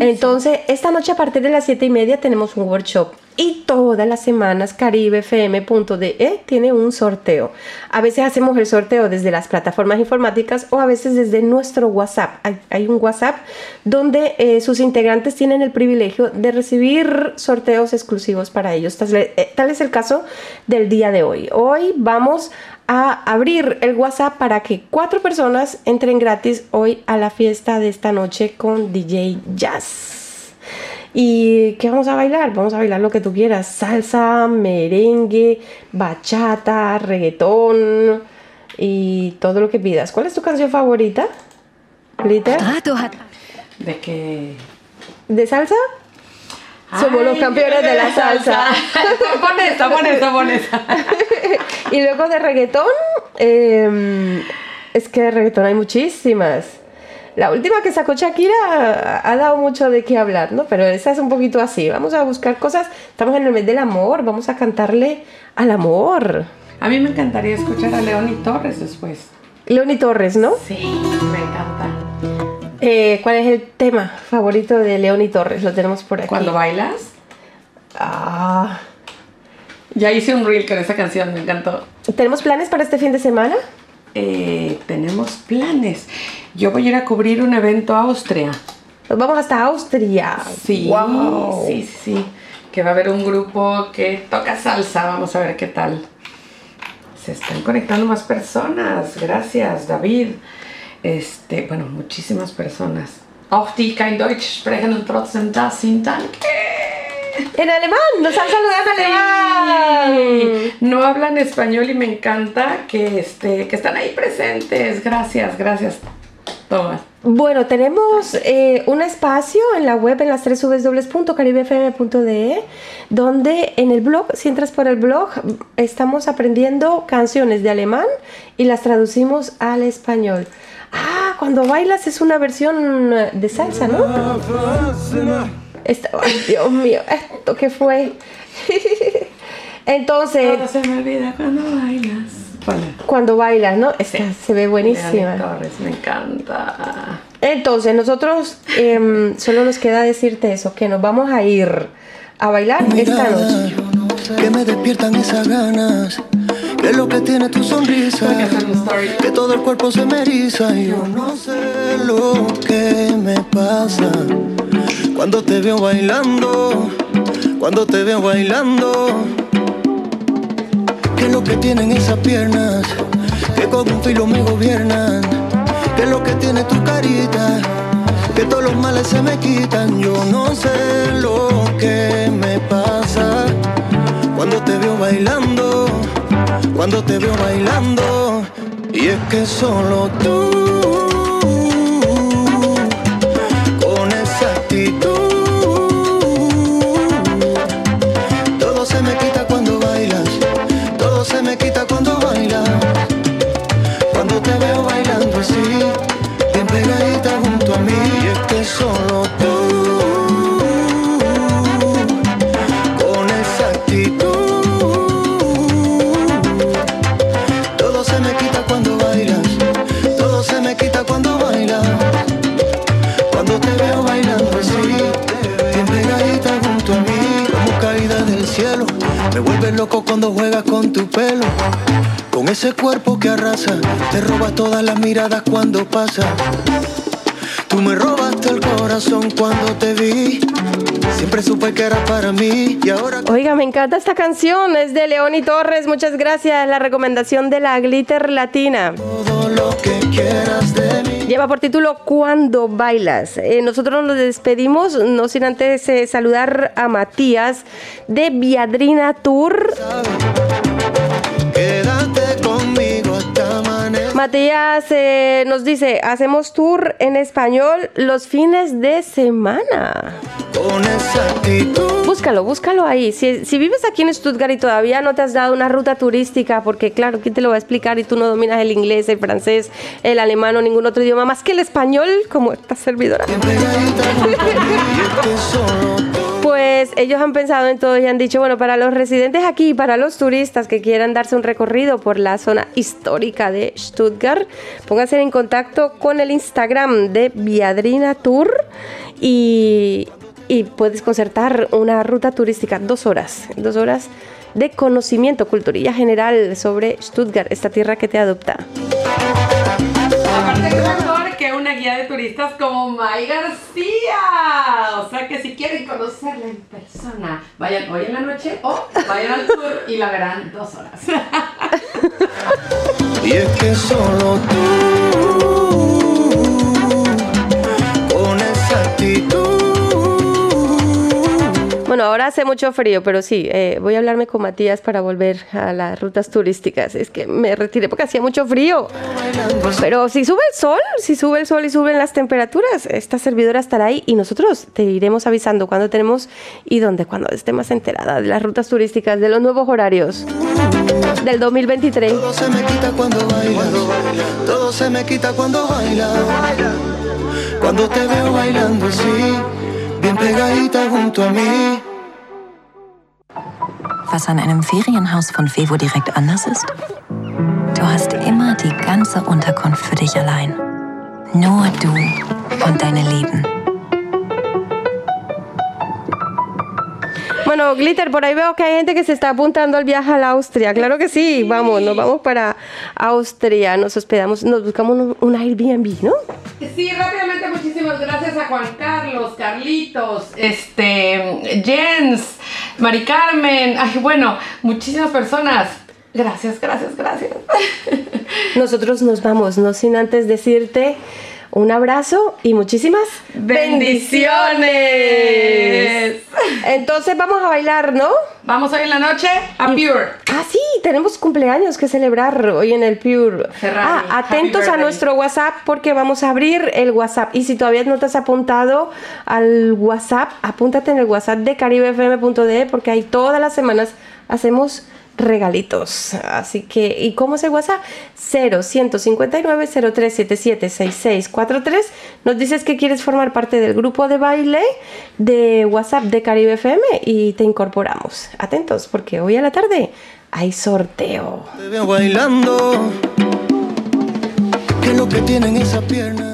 Entonces, esta noche a partir de las 7 y media tenemos un workshop. Y todas las semanas caribefm.de tiene un sorteo. A veces hacemos el sorteo desde las plataformas informáticas o a veces desde nuestro WhatsApp. Hay, hay un WhatsApp donde eh, sus integrantes tienen el privilegio de recibir sorteos exclusivos para ellos. Tal, eh, tal es el caso del día de hoy. Hoy vamos a abrir el WhatsApp para que cuatro personas entren gratis hoy a la fiesta de esta noche con DJ Jazz. ¿Y qué vamos a bailar? Vamos a bailar lo que tú quieras. Salsa, merengue, bachata, reggaetón y todo lo que pidas. ¿Cuál es tu canción favorita? Glitter. De que... ¿De salsa? Somos los Ay, campeones de la salsa. pon esta, pon esta, pon esta. y luego de reggaetón, eh, es que de reggaetón hay muchísimas. La última que sacó Shakira ha, ha dado mucho de qué hablar, ¿no? Pero esa es un poquito así. Vamos a buscar cosas. Estamos en el mes del amor. Vamos a cantarle al amor. A mí me encantaría escuchar a Leoni Torres después. Leoni Torres, ¿no? Sí, me encanta. Eh, ¿Cuál es el tema favorito de Leoni Torres? Lo tenemos por aquí. ¿Cuando bailas? Ah. Ya hice un reel con esa canción, me encantó. ¿Tenemos planes para este fin de semana? Eh, tenemos planes. Yo voy a ir a cubrir un evento a Austria. Nos vamos hasta Austria. Sí, Wow. sí, sí, sí. que va a haber un grupo que toca salsa. Vamos a ver qué tal. Se están conectando más personas. Gracias, David. Este, bueno, muchísimas personas. Auch die kein Deutsch sprechen und trotzdem da sind, danke. En alemán, nos han saludado en alemán. Sí, No hablan español y me encanta que, este, que están ahí presentes. Gracias, gracias. Todas. Bueno, tenemos eh, un espacio en la web en las tres www.caribefm.de donde en el blog, si entras por el blog, estamos aprendiendo canciones de alemán y las traducimos al español. Ah, cuando bailas es una versión de salsa, ¿no? Esta- ay, Dios mío, ¿esto qué fue? Entonces, Todo se me olvida cuando bailas. cuando bailas, ¿no? Esta se ve buenísima. Torres, me encanta. Entonces, nosotros em, solo nos queda decirte eso, que nos vamos a ir a bailar esta noche. que me despiertan esas ganas. Es lo que tiene tu sonrisa. Que todo el cuerpo se me eriza. Y yo no sé lo que me pasa. Cuando te veo bailando. Cuando te veo bailando. Que es lo que tienen esas piernas. Que con un filo me gobiernan. Que es lo que tiene tu carita. Que todos los males se me quitan. Yo no sé lo que me pasa. Cuando te veo bailando, y es que solo tú, loco cuando juegas con tu pelo Con ese cuerpo que arrasa Te robas todas las miradas cuando pasa Tú me robaste el corazón cuando te vi Siempre supe que era para mí y ahora Oiga, me encanta esta canción, es de Leoni Torres, muchas gracias, la recomendación de la Glitter Latina. quieras de mí. Lleva por título Cuando bailas. Eh, nosotros nos despedimos, no sin antes eh, saludar a Matías de Viadrina Tour. Matías eh, nos dice, hacemos tour en español los fines de semana. Búscalo, búscalo ahí. Si, si vives aquí en Stuttgart y todavía no te has dado una ruta turística, porque claro, ¿quién te lo va a explicar? Y tú no dominas el inglés, el francés, el alemán o ningún otro idioma más que el español, como esta servidora. Pues ellos han pensado en todo y han dicho, bueno, para los residentes aquí para los turistas que quieran darse un recorrido por la zona histórica de Stuttgart, pónganse en contacto con el Instagram de Viadrina Tour y, y puedes concertar una ruta turística, dos horas, dos horas de conocimiento, culturilla general sobre Stuttgart, esta tierra que te adopta. Aparte, qué mejor que una guía de turistas como May García. O sea que si quieren conocerla en persona, vayan hoy en la noche o vayan al tour y la verán dos horas. Y es que solo tú Con esa actitud Bueno, ahora hace mucho frío, pero sí, eh, voy a hablarme con Matías para volver a las rutas turísticas. Es que me retiré porque hacía mucho frío. Pero si sube el sol, si sube el sol y suben las temperaturas, esta servidora estará ahí y nosotros te iremos avisando cuando tenemos y dónde, cuando esté más enterada de las rutas turísticas, de los nuevos horarios del 2023. Todo se me quita cuando bailas Todo se me quita cuando bailas Cuando te veo bailando así Bien pegadita junto a mí Was an einem Ferienhaus von Fevo direkt anders ist? Du hast immer die ganze Unterkunft für dich allein. Nur du und deine Lieben. Bueno, Glitter, por ahí veo que hay gente que se está apuntando al viaje a la Austria. Claro que sí, vamos, nos vamos para Austria, nos hospedamos, nos buscamos un, un Airbnb, ¿no? Sí, rápidamente, muchísimas gracias a Juan Carlos, Carlitos, este, Jens, Mari Carmen, ay, bueno, muchísimas personas. Gracias, gracias, gracias. Nosotros nos vamos, no sin antes decirte un abrazo y muchísimas bendiciones. Entonces vamos a bailar, ¿no? Vamos hoy en la noche a Pure. Ah, sí, tenemos cumpleaños que celebrar hoy en el Pure. Ferrari, ah, atentos a nuestro WhatsApp porque vamos a abrir el WhatsApp. Y si todavía no te has apuntado al WhatsApp, apúntate en el WhatsApp de caribefm.de porque ahí todas las semanas hacemos regalitos. Así que, ¿y cómo es el WhatsApp? 0 159 0377 6643. Nos dices que quieres formar parte del grupo de baile de WhatsApp de Caribe FM y te incorporamos. Atentos, porque hoy a la tarde hay sorteo. Te veo bailando. Que lo que tienen esas piernas.